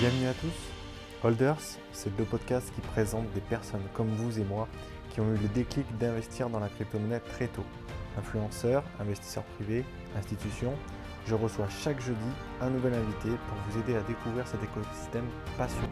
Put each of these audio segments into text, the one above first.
Bienvenue à tous. Holders, c'est le podcast qui présente des personnes comme vous et moi qui ont eu le déclic d'investir dans la crypto-monnaie très tôt. Influenceurs, investisseurs privés, institutions, je reçois chaque jeudi un nouvel invité pour vous aider à découvrir cet écosystème passionnant.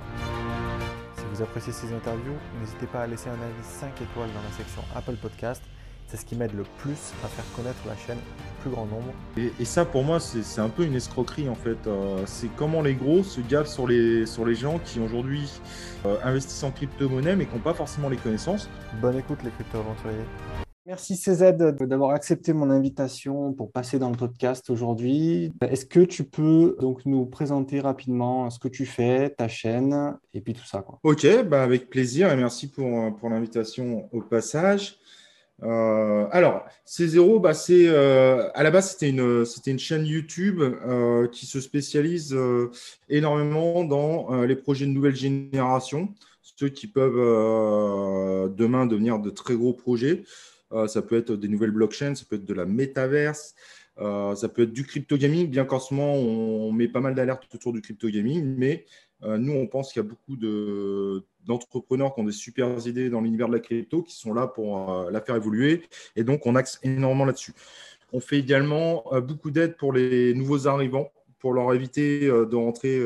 Si vous appréciez ces interviews, n'hésitez pas à laisser un avis 5 étoiles dans la section Apple Podcast. C'est ce qui m'aide le plus à faire connaître la chaîne au plus grand nombre. Et, ça, pour moi, c'est un peu une escroquerie en fait. Euh, c'est comment les gros se gavent sur les, sur les gens qui aujourd'hui euh, investissent en crypto-monnaie mais qui n'ont pas forcément les connaissances. Bonne écoute, les crypto-aventuriers. Merci CZ d'avoir accepté mon invitation pour passer dans le podcast aujourd'hui. Est-ce que tu peux donc nous présenter rapidement ce que tu fais, ta chaîne et puis tout ça quoi? Ok, bah avec plaisir et merci pour, pour l'invitation au passage. Euh, alors, C0, bah, euh, à la base c'était une une chaîne YouTube euh, qui se spécialise énormément dans les projets de nouvelle génération, ceux qui peuvent demain devenir de très gros projets. Ça peut être des nouvelles blockchains, ça peut être de la métaverse, ça peut être du crypto gaming, bien qu'en ce moment, on met pas mal d'alertes autour du crypto gaming, mais nous, on pense qu'il y a beaucoup d'entrepreneurs qui ont des super idées dans l'univers de la crypto qui sont là pour la faire évoluer. Et donc, on axe énormément là-dessus. On fait également beaucoup d'aide pour les nouveaux arrivants pour leur éviter de rentrer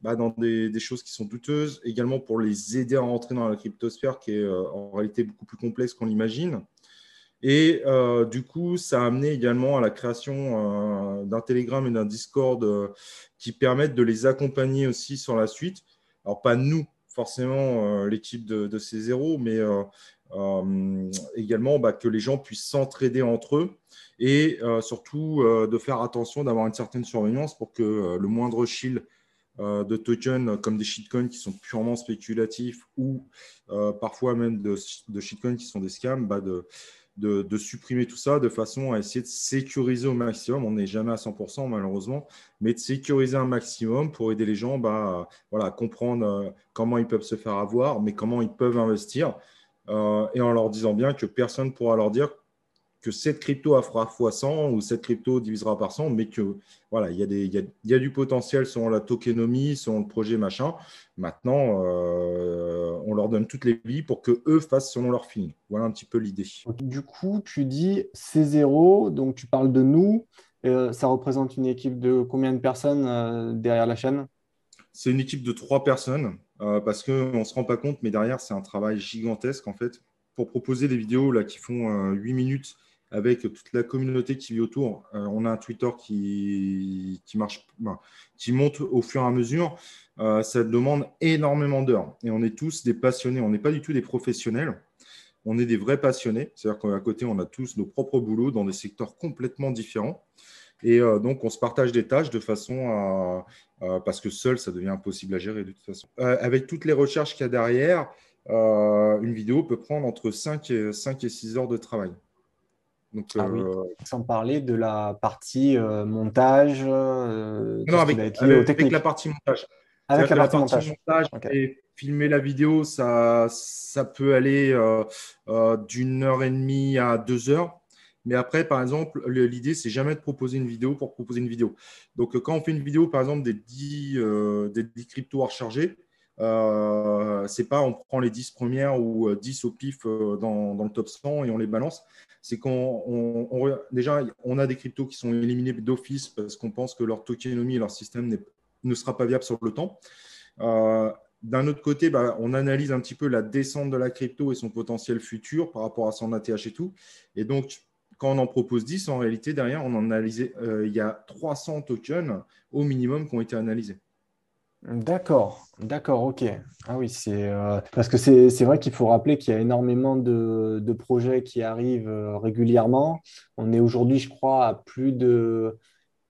bah, dans des, des, choses qui sont douteuses, également pour les aider à rentrer dans la cryptosphère qui est en réalité beaucoup plus complexe qu'on l'imagine. Et euh, du coup, ça a amené également à la création euh, d'un Telegram et d'un Discord euh, qui permettent de les accompagner aussi sur la suite. Alors, pas nous, forcément, l'équipe de, de C0, mais également bah, que les gens puissent s'entraider entre eux et surtout de faire attention d'avoir une certaine surveillance pour que le moindre shield de tokens comme des shitcoins qui sont purement spéculatifs ou parfois même de, de shitcoins qui sont des scams, bah de, de, supprimer tout ça de façon à essayer de sécuriser au maximum. On n'est jamais à 100% malheureusement, mais de sécuriser un maximum pour aider les gens bah, voilà, à comprendre euh, comment ils peuvent se faire avoir, mais comment ils peuvent investir. Euh, et en leur disant bien que personne ne pourra leur dire que cette crypto fera x100 ou cette crypto divisera par 100, mais que voilà, il y, a des, il, y a, du potentiel selon la tokenomie, selon le projet machin. Maintenant, euh, on leur donne toutes les billes pour que eux fassent selon leur feeling. Voilà un petit peu l'idée. Du coup, tu dis C0, donc tu parles de nous. Euh, ça représente une équipe de combien de personnes euh, derrière la chaîne? C'est une équipe de trois personnes parce qu'on ne se rend pas compte, mais derrière, c'est un travail gigantesque en fait. Pour proposer des vidéos là, qui font 8 minutes avec toute la communauté qui vit autour. Euh, on a un Twitter qui, marche, ben, qui monte au fur et à mesure. Euh, ça demande énormément d'heures. Et on est tous des passionnés. On n'est pas du tout des professionnels. On est des vrais passionnés. C'est-à-dire qu'à côté, on a tous nos propres boulots dans des secteurs complètement différents. Et euh, donc, on se partage des tâches de façon à. parce que seul, ça devient impossible à gérer de toute façon. avec toutes les recherches qu'il y a derrière, une vidéo peut prendre entre 5 et, 5 et 6 heures de travail. Ah euh, Sans parler de la partie euh, montage. Euh, non, avec, la partie montage. Avec la, partie montage. et filmer la vidéo, ça, ça peut aller d'une heure et demie à deux heures. Mais après, par exemple, l'idée, c'est jamais de proposer une vidéo pour proposer une vidéo. Donc, quand on fait une vidéo, par exemple, des 10, des 10 cryptos à recharger, euh, c'est pas on prend les 10 premières ou 10 au pif dans, dans, le top 100 et on les balance c'est qu'on déjà on a des cryptos qui sont éliminés d'office parce qu'on pense que leur tokenomie et leur système ne sera pas viable sur le temps. Euh, d'un autre côté, bah, on analyse un petit peu la descente de la crypto et son potentiel futur par rapport à son ATH et tout. Et donc, quand on en propose 10, en réalité, derrière, on en euh, il y a 300 tokens au minimum qui ont été analysés. D'accord, d'accord, ok. Ah oui, c'est euh, parce que c'est vrai qu'il faut rappeler qu'il y a énormément de, projets qui arrivent euh, régulièrement. On est aujourd'hui, je crois, à plus de,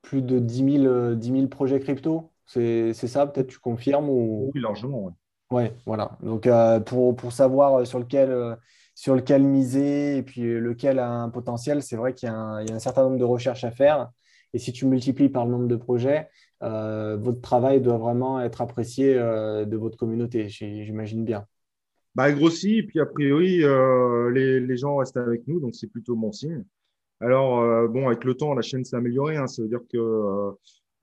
plus de 10 000, projets crypto. C'est ça, peut-être tu confirmes ou... Oui, largement, oui. Oui, voilà. Donc, euh, pour, savoir sur lequel, sur lequel miser et puis lequel a un potentiel, c'est vrai qu'il y, a un certain nombre de recherches à faire. Et si tu multiplies par le nombre de projets, euh, votre travail doit vraiment être apprécié euh, de votre communauté, j'imagine bien. Bah, grossit, et puis a priori, euh, les, gens restent avec nous, donc c'est plutôt bon signe. Alors, bon, avec le temps, la chaîne s'est améliorée. Hein, ça veut dire que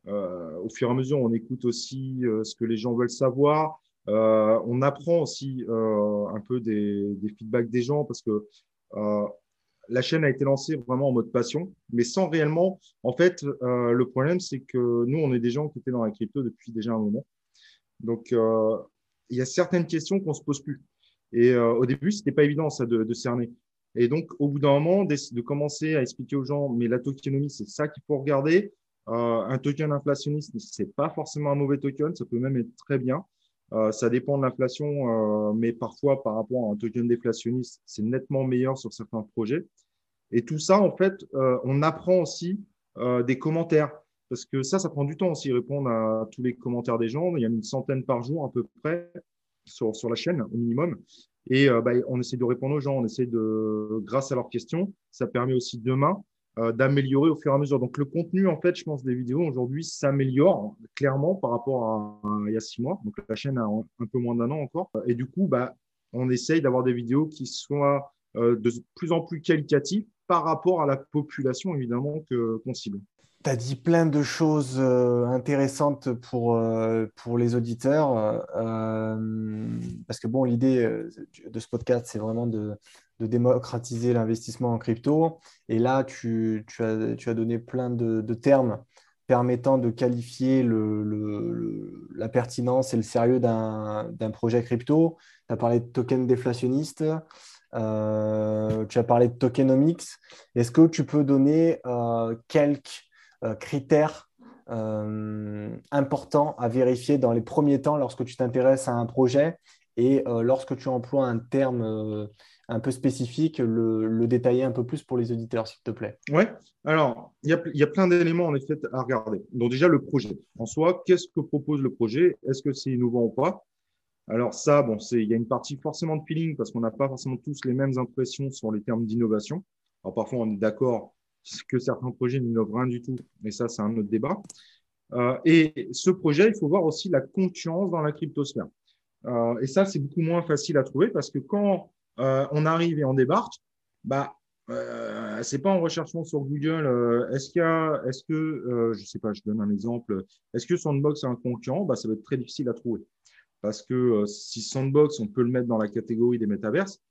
au fur et à mesure, on écoute aussi ce que les gens veulent savoir. on apprend aussi un peu des, feedbacks des gens parce que la chaîne a été lancée vraiment en mode passion, mais sans réellement. En fait, euh, le problème, c'est que nous, on est des gens qui étaient dans la crypto depuis déjà un moment. Donc, euh, il y a certaines questions qu'on se pose plus. Et euh, au début, c'était pas évident ça de, cerner. Et donc, au bout d'un moment, de, commencer à expliquer aux gens, mais la tokenomie, c'est ça qu'il faut regarder. un token inflationniste, c'est pas forcément un mauvais token, ça peut même être très bien. ça dépend de l'inflation, mais parfois par rapport à un token déflationniste, c'est nettement meilleur sur certains projets. Et tout ça, en fait, euh, on apprend aussi euh, des commentaires. Parce que ça, ça prend du temps aussi, répondre à tous les commentaires des gens. Il y a une centaine par jour à peu près sur, sur la chaîne, au minimum. Et euh, bah, on essaie de répondre aux gens, on essaie de, grâce à leurs questions, ça permet aussi demain d'améliorer au fur et à mesure. Donc le contenu, en fait, je pense, des vidéos aujourd'hui s'améliore clairement par rapport à, il y a six mois. Donc la chaîne a un peu moins d'un an encore. Et du coup, bah, on essaye d'avoir des vidéos qui soient de plus en plus qualitatives par rapport à la population, évidemment, qu'on cible. Tu as dit plein de choses euh, intéressantes pour, euh, pour les auditeurs. Euh, parce que, bon, l'idée de ce podcast, c'est vraiment de, démocratiser l'investissement en crypto. Et là, tu, as, tu as, donné plein de, termes permettant de qualifier le, la pertinence et le sérieux d'un projet crypto. Tu as parlé de token déflationniste. Euh, tu as parlé de tokenomics. Est-ce que tu peux donner euh, quelques euh, critères importants à vérifier dans les premiers temps lorsque tu t'intéresses à un projet et lorsque tu emploies un terme un peu spécifique, le, détailler un peu plus pour les auditeurs, s'il te plaît? Oui, alors, il y, y a, plein d'éléments en effet à regarder. Donc déjà, le projet. En soi, qu'est-ce que propose le projet? Est-ce que c'est innovant ou pas? Alors ça, bon, c'est, il y a une partie forcément de feeling parce qu'on n'a pas forcément tous les mêmes impressions sur les termes d'innovation. Alors parfois, on est d'accord que certains projets n'innovent rien du tout, mais ça, c'est un autre débat. Euh, et ce projet, il faut voir aussi la concurrence dans la cryptosphère. Euh, et ça, c'est beaucoup moins facile à trouver parce que quand euh, on arrive et on débarque, bah, euh, c'est pas en recherchant sur Google. Est-ce qu'il y a, est-ce que, euh, je sais pas, je donne un exemple. Est-ce que Sandbox est un concurrent? Bah, ça va être très difficile à trouver parce que euh, si Sandbox, on peut le mettre dans la catégorie des métaverses,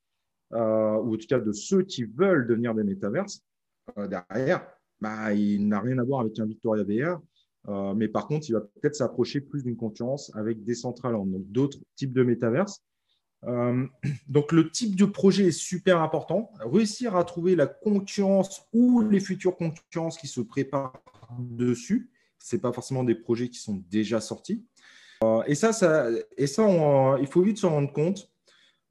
euh, ou en tout cas de ceux qui veulent devenir des métaverses, euh, derrière, bah, il n'a rien à voir avec un Victoria VR. mais par contre, il va peut-être s'approcher plus d'une concurrence avec Decentraland, donc d'autres types de métaverses. donc le type de projet est super important. Réussir à trouver la concurrence ou les futures concurrences qui se préparent dessus. Ce pas forcément des projets qui sont déjà sortis. Euh, et ça, ça, et ça il faut vite se rendre compte.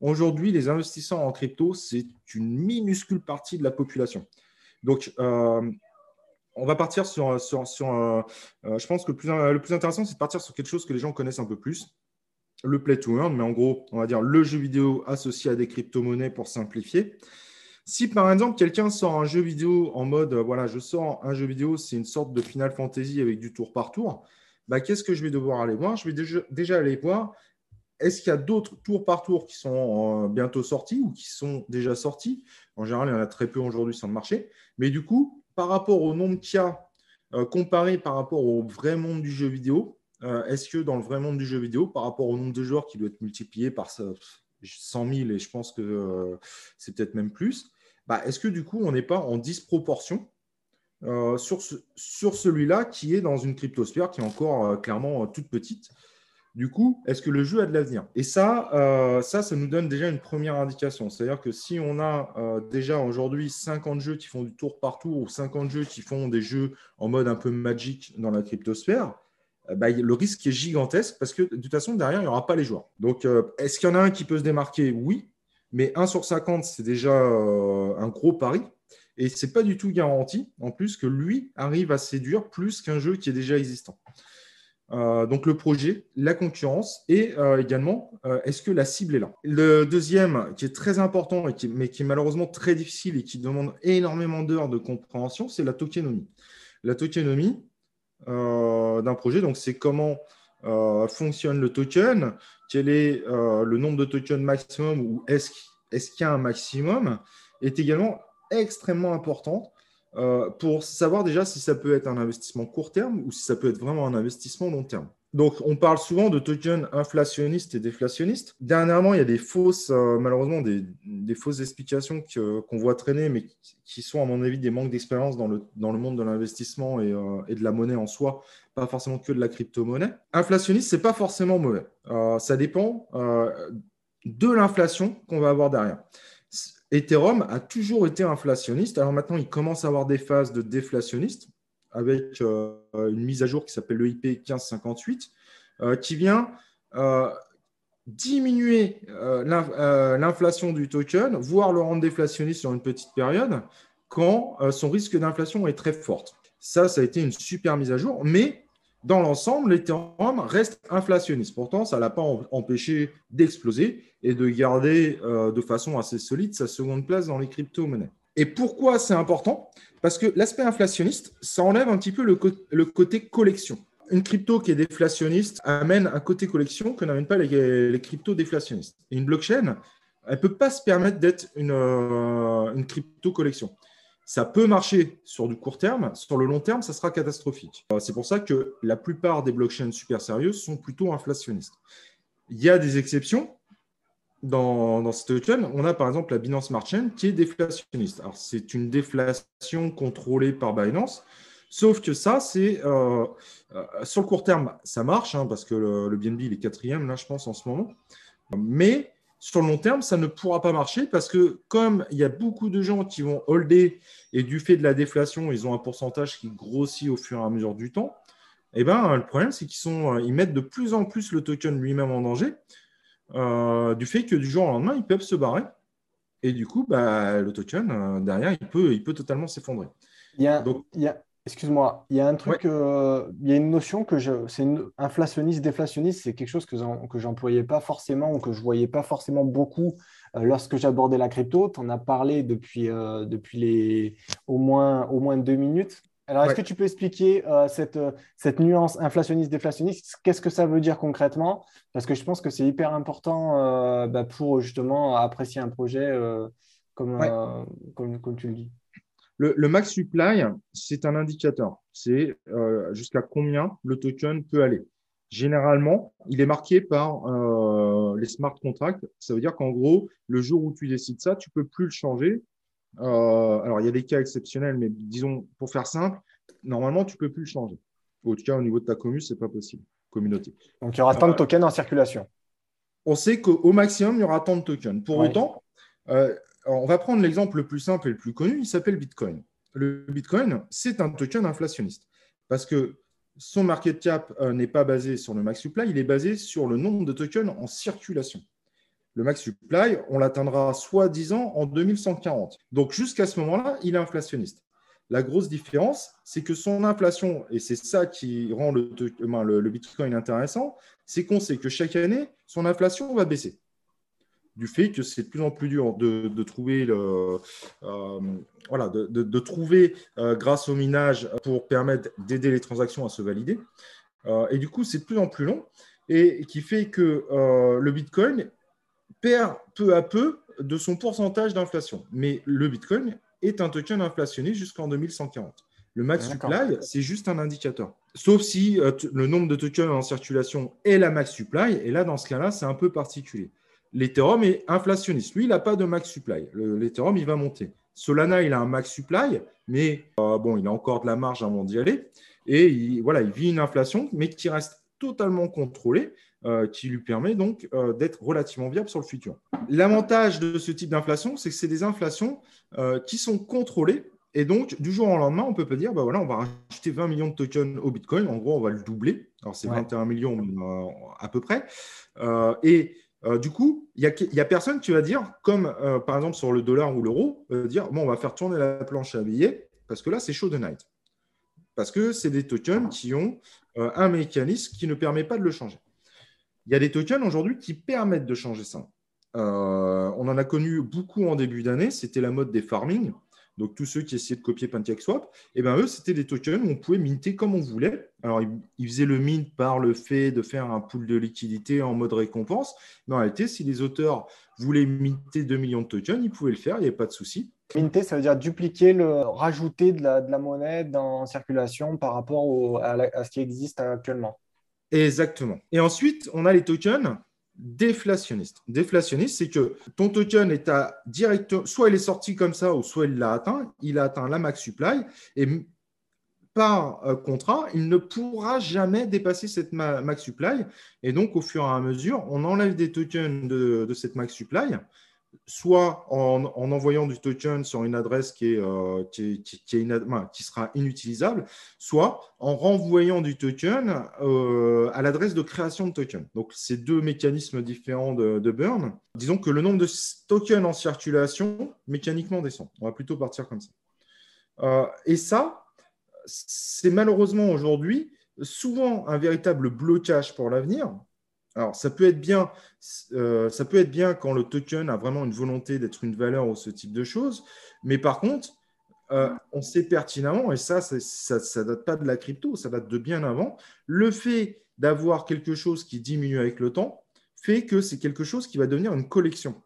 Aujourd'hui, les investisseurs en crypto, c'est une minuscule partie de la population. Donc, euh, on va partir sur. sur, sur euh, je pense que le plus, le plus intéressant, c'est de partir sur quelque chose que les gens connaissent un peu plus le play to earn, mais en gros, on va dire le jeu vidéo associé à des crypto-monnaies pour simplifier. Si par exemple quelqu'un sort un jeu vidéo en mode, voilà, je sors un jeu vidéo, c'est une sorte de Final Fantasy avec du tour par tour, bah, qu'est-ce que je vais devoir aller voir? Je vais déjà, aller voir est-ce qu'il y a d'autres tours par tour qui sont euh, bientôt sortis ou qui sont déjà sortis? En général, il y en a très peu aujourd'hui sur le marché. Mais du coup, par rapport au nombre qu'il y a, euh, comparé par rapport au vrai monde du jeu vidéo, euh, est-ce que dans le vrai monde du jeu vidéo, par rapport au nombre de joueurs qui doit être multiplié par 100 000, et je pense que c'est peut-être même plus, bah, est-ce que du coup, on n'est pas en disproportion euh, sur, sur celui-là qui est dans une cryptosphère qui est encore euh, clairement euh, toute petite. Du coup, est-ce que le jeu a de l'avenir? Et ça, ça, ça nous donne déjà une première indication. C'est-à-dire que si on a déjà aujourd'hui 50 jeux qui font du tour par tour ou 50 jeux qui font des jeux en mode un peu magique dans la cryptosphère, bah, le risque est gigantesque parce que de toute façon, derrière, il n'y aura pas les joueurs. Donc, est-ce qu'il y en a un qui peut se démarquer? Oui, mais 1 sur 50, c'est déjà un gros pari. Et ce n'est pas du tout garanti, en plus, que lui arrive à séduire plus qu'un jeu qui est déjà existant. Euh, donc le projet, la concurrence et euh, également, euh, est-ce que la cible est là? Le deuxième, qui est très important, et qui, mais qui est malheureusement très difficile et qui demande énormément d'heures de compréhension, c'est la tokenomie. La tokenomie d'un projet, donc c'est comment fonctionne le token, quel est le nombre de tokens maximum ou est-ce qu'il y a un maximum, est également extrêmement importante euh, pour savoir déjà si ça peut être un investissement court terme ou si ça peut être vraiment un investissement long terme. Donc, on parle souvent de tokens inflationnistes et déflationnistes. Dernièrement, il y a des fausses, euh, malheureusement, des, fausses explications qu'on voit traîner, mais qui sont, à mon avis, des manques d'expérience dans le, dans le monde de l'investissement et, euh, de la monnaie en soi, pas forcément que de la crypto-monnaie. Inflationniste, ce n'est pas forcément mauvais. ça dépend de l'inflation qu'on va avoir derrière. Ethereum a toujours été inflationniste. Alors maintenant, il commence à avoir des phases de déflationniste avec euh, une mise à jour qui s'appelle l'EIP 1558, euh, qui vient euh, diminuer l'inflation du token, voire le rendre déflationniste sur une petite période, quand son risque d'inflation est très forte. Ça, ça a été une super mise à jour, mais dans l'ensemble, l'Ethereum reste inflationniste. Pourtant, ça ne l'a pas empêché d'exploser et de garder euh, de façon assez solide sa seconde place dans les crypto-monnaies. Et pourquoi c'est important? Parce que l'aspect inflationniste, ça enlève un petit peu le, côté collection. Une crypto qui est déflationniste amène un côté collection que n'amènent pas les, les cryptos déflationnistes. Une blockchain, elle ne peut pas se permettre d'être une, euh, une crypto collection. Ça peut marcher sur du court terme, sur le long terme, ça sera catastrophique. Euh, c'est pour ça que la plupart des blockchains super sérieuses sont plutôt inflationnistes. Il y a des exceptions dans, dans ce token. On a par exemple la Binance Smart Chain qui est déflationniste. Alors, c'est une déflation contrôlée par Binance. Sauf que ça, c'est euh, euh, sur le court terme, ça marche hein, parce que le, le BNB il est quatrième là, je pense en ce moment. Mais sur le long terme, ça ne pourra pas marcher parce que comme il y a beaucoup de gens qui vont holder et du fait de la déflation, ils ont un pourcentage qui grossit au fur et à mesure du temps, eh ben, le problème, c'est qu'ils sont, ils mettent de plus en plus le token lui-même en danger euh, du fait que du jour au lendemain, ils peuvent se barrer. Et du coup, bah, le token, euh, derrière, il peut, il peut totalement s'effondrer. Il y a, Donc, il y a, Excuse-moi, il y a un truc, euh, il y a une notion que je, c'est inflationniste, déflationniste, c'est quelque chose que, que j'employais pas forcément ou que je voyais pas forcément beaucoup euh, lorsque j'abordais la crypto. Tu en as parlé depuis, euh, depuis les, au, moins, au moins deux minutes. Alors, est-ce que tu peux expliquer cette, cette nuance inflationniste, déflationniste? Qu'est-ce que ça veut dire concrètement? Parce que je pense que c'est hyper important bah, pour justement apprécier un projet comme, comme, comme tu le dis. Le, max supply, c'est un indicateur. C'est euh, jusqu'à combien le token peut aller. Généralement, il est marqué par euh, les smart contracts. Ça veut dire qu'en gros, le jour où tu décides ça, tu peux plus le changer. Euh, alors, il y a des cas exceptionnels, mais disons, pour faire simple, normalement, tu peux plus le changer. Au tout cas, au niveau de ta commune, c'est pas possible. Communauté. Donc, il y aura tant de tokens en circulation. On sait qu'au maximum, il y aura tant de tokens. Pour autant, on va prendre l'exemple le plus simple et le plus connu, il s'appelle Bitcoin. Le Bitcoin, c'est un token inflationniste parce que son market cap euh, n'est pas basé sur le max supply, il est basé sur le nombre de tokens en circulation. Le max supply, on l'atteindra soi-disant en 2140. Donc jusqu'à ce moment-là, il est inflationniste. La grosse différence, c'est que son inflation, et c'est ça qui rend le, le Bitcoin intéressant, c'est qu'on sait que chaque année, son inflation va baisser du fait que c'est de plus en plus dur de, trouver, le, euh, voilà, de, trouver euh, grâce au minage pour permettre d'aider les transactions à se valider. Euh, et du coup, c'est de plus en plus long et qui fait que le Bitcoin perd peu à peu de son pourcentage d'inflation. Mais le Bitcoin est un token inflationné jusqu'en 2140. Le max supply, c'est juste un indicateur. Sauf si le nombre de tokens en circulation est la max supply. Et là, dans ce cas-là, c'est un peu particulier l'Ethereum est inflationniste. Lui, il n'a pas de max supply. L'Ethereum, il va monter. Solana, il a un max supply, mais euh, bon, il a encore de la marge avant d'y aller. Et il, voilà, il vit une inflation, mais qui reste totalement contrôlée, euh, qui lui permet donc euh, d'être relativement viable sur le futur. L'avantage de ce type d'inflation, c'est que c'est des inflations qui sont contrôlées. Et donc, du jour au lendemain, on peut pas dire, bah voilà, on va racheter 20 millions de tokens au Bitcoin. En gros, on va le doubler. Alors, c'est 21 millions à peu près. et euh, du coup, il n'y a, personne qui va dire, comme euh, par exemple sur le dollar ou l'euro, euh, dire bon, on va faire tourner la planche à billets parce que là, c'est chaud de night. Parce que c'est des tokens qui ont un mécanisme qui ne permet pas de le changer. Il y a des tokens aujourd'hui qui permettent de changer ça. on en a connu beaucoup en début d'année, c'était la mode des farming. Donc, tous ceux qui essayaient de copier PancakeSwap, eh ben, eux, c'était des tokens où on pouvait minter comme on voulait. Alors, ils, faisaient le mint par le fait de faire un pool de liquidité en mode récompense. Mais en réalité, si les auteurs voulaient minter 2 millions de tokens, ils pouvaient le faire, il n'y avait pas de souci. Minter, ça veut dire dupliquer, le, rajouter de la, de la monnaie dans circulation par rapport à, ce qui existe actuellement. Exactement. Et ensuite, on a les tokens déflationnistes. Déflationniste, c'est que ton token est à direct, soit il est sorti comme ça, ou soit il l'a atteint. Il a atteint la max supply et par euh, contrat, il ne pourra jamais dépasser cette max supply. Et donc, au fur et à mesure, on enlève des tokens de, cette max supply, soit en, envoyant du token sur une adresse qui, euh, sera inutilisable, soit en renvoyant du token euh, à l'adresse de création de token. Donc, c'est deux mécanismes différents de, de, burn. Disons que le nombre de tokens en circulation mécaniquement descend. On va plutôt partir comme ça. et ça, c'est malheureusement aujourd'hui souvent un véritable blocage pour l'avenir. Alors, ça peut être bien, euh, ça peut être bien quand le token a vraiment une volonté d'être une valeur ou ce type de choses, mais par contre, euh, on sait pertinemment, et ça, ça ne date pas de la crypto, ça date de bien avant, le fait d'avoir quelque chose qui diminue avec le temps fait que c'est quelque chose qui va devenir une collection.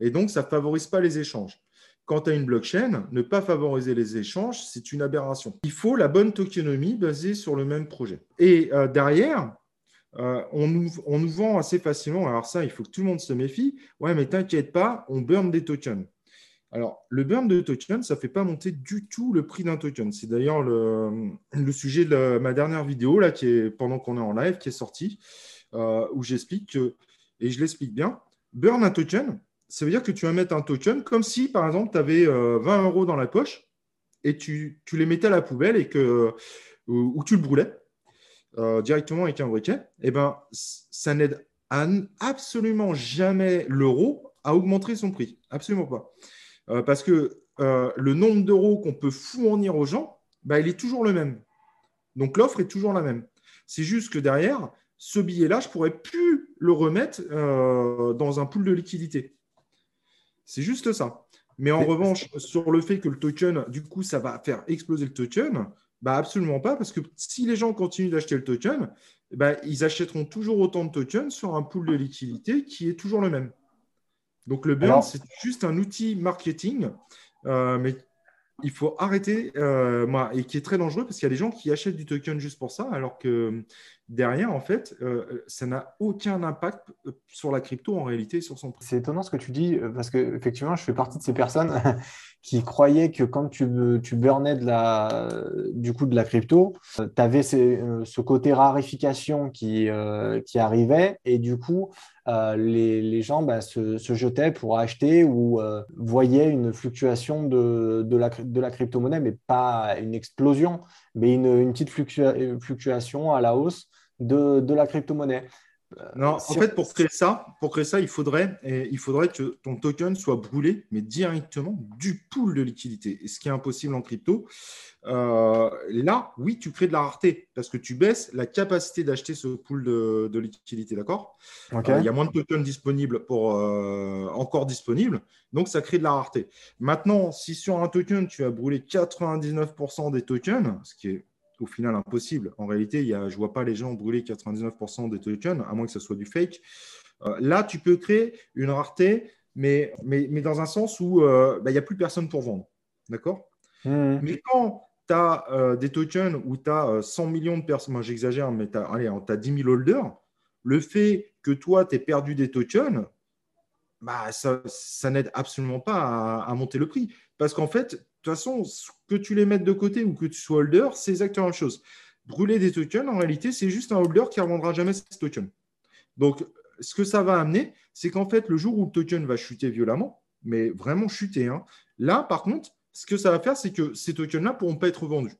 Et donc, ça ne favorise pas les échanges quand tu as une blockchain, ne pas favoriser les échanges, c'est une aberration. Il faut la bonne tokenomie basée sur le même projet. Et euh, derrière, euh, on, nous, vend assez facilement, alors ça, il faut que tout le monde se méfie. Ouais, mais t'inquiète pas, on burn des tokens. Alors, le burn de tokens, ça ne fait pas monter du tout le prix d'un token. C'est d'ailleurs le, sujet de ma dernière vidéo, là, qui est, pendant qu'on est en live, qui est sortie, euh, où j'explique que, et je l'explique bien, burn un token, ça veut dire que tu vas mettre un token comme si, par exemple, tu avais 20 euros dans la poche et tu, les mettais à la poubelle et que, ou, tu le brûlais euh, directement avec un briquet. Et eh ben, ça n'aide absolument jamais l'euro à augmenter son prix. Absolument pas. Euh, parce que euh, le nombre d'euros qu'on peut fournir aux gens, bah, il est toujours le même. Donc l'offre est toujours la même. C'est juste que derrière, ce billet-là, je ne pourrais plus le remettre dans un pool de liquidité. C'est juste ça. Mais en revanche, sur le fait que le token, du coup, ça va faire exploser le token, bah absolument pas, parce que si les gens continuent d'acheter le token, bah, ils achèteront toujours autant de tokens sur un pool de liquidité qui est toujours le même. Donc le burn, c'est juste un outil marketing, euh, mais il faut arrêter, euh, et qui est très dangereux parce qu'il y a des gens qui achètent du token juste pour ça, alors que derrière, en fait, euh, ça n'a aucun impact sur la crypto en réalité, sur son prix. C'est étonnant ce que tu dis, parce que effectivement, je fais partie de ces personnes qui croyaient que quand tu, tu burnais de la, du coup de la crypto, tu avais ce côté rarification qui, qui arrivait, et du coup, euh, les, gens bah, se, jetaient pour acheter ou euh, voyaient une fluctuation de, la, de la crypto-monnaie, mais pas une explosion, mais une, petite fluctuation à la hausse de, de la crypto-monnaie. Euh, non, en fait, pour créer ça, pour créer ça, il faudrait, il faudrait que ton token soit brûlé, mais directement du pool de liquidité. Et ce qui est impossible en crypto. Euh, là, oui, tu crées de la rareté parce que tu baisses la capacité d'acheter ce pool de, liquidité, d'accord? Euh, Il y a moins de tokens disponibles pour encore disponibles, donc ça crée de la rareté. Maintenant, si sur un token tu as brûlé 99% des tokens, ce qui est au final impossible. En réalité, il y a, je ne vois pas les gens brûler 99% des tokens, à moins que ce soit du fake. Euh, là, tu peux créer une rareté, mais, mais, mais dans un sens où euh, bah, il n'y a plus personne pour vendre. D'accord? Mmh. Mais quand tu as euh, des tokens où tu as 100 millions de personnes, moi j'exagère, mais tu as, as 10 000 holders, le fait que toi, tu aies perdu des tokens, bah, ça, ça n'aide absolument pas à, à, monter le prix. Parce qu'en fait, toute façon, que tu les mettes de côté ou que tu sois holder, c'est exactement la même chose. Brûler des tokens, en réalité, c'est juste un holder qui ne revendra jamais ces tokens. Donc, ce que ça va amener, c'est qu'en fait, le jour où le token va chuter violemment, mais vraiment chuter, hein, là, par contre, ce que ça va faire, c'est que ces tokens-là ne pourront pas être vendus.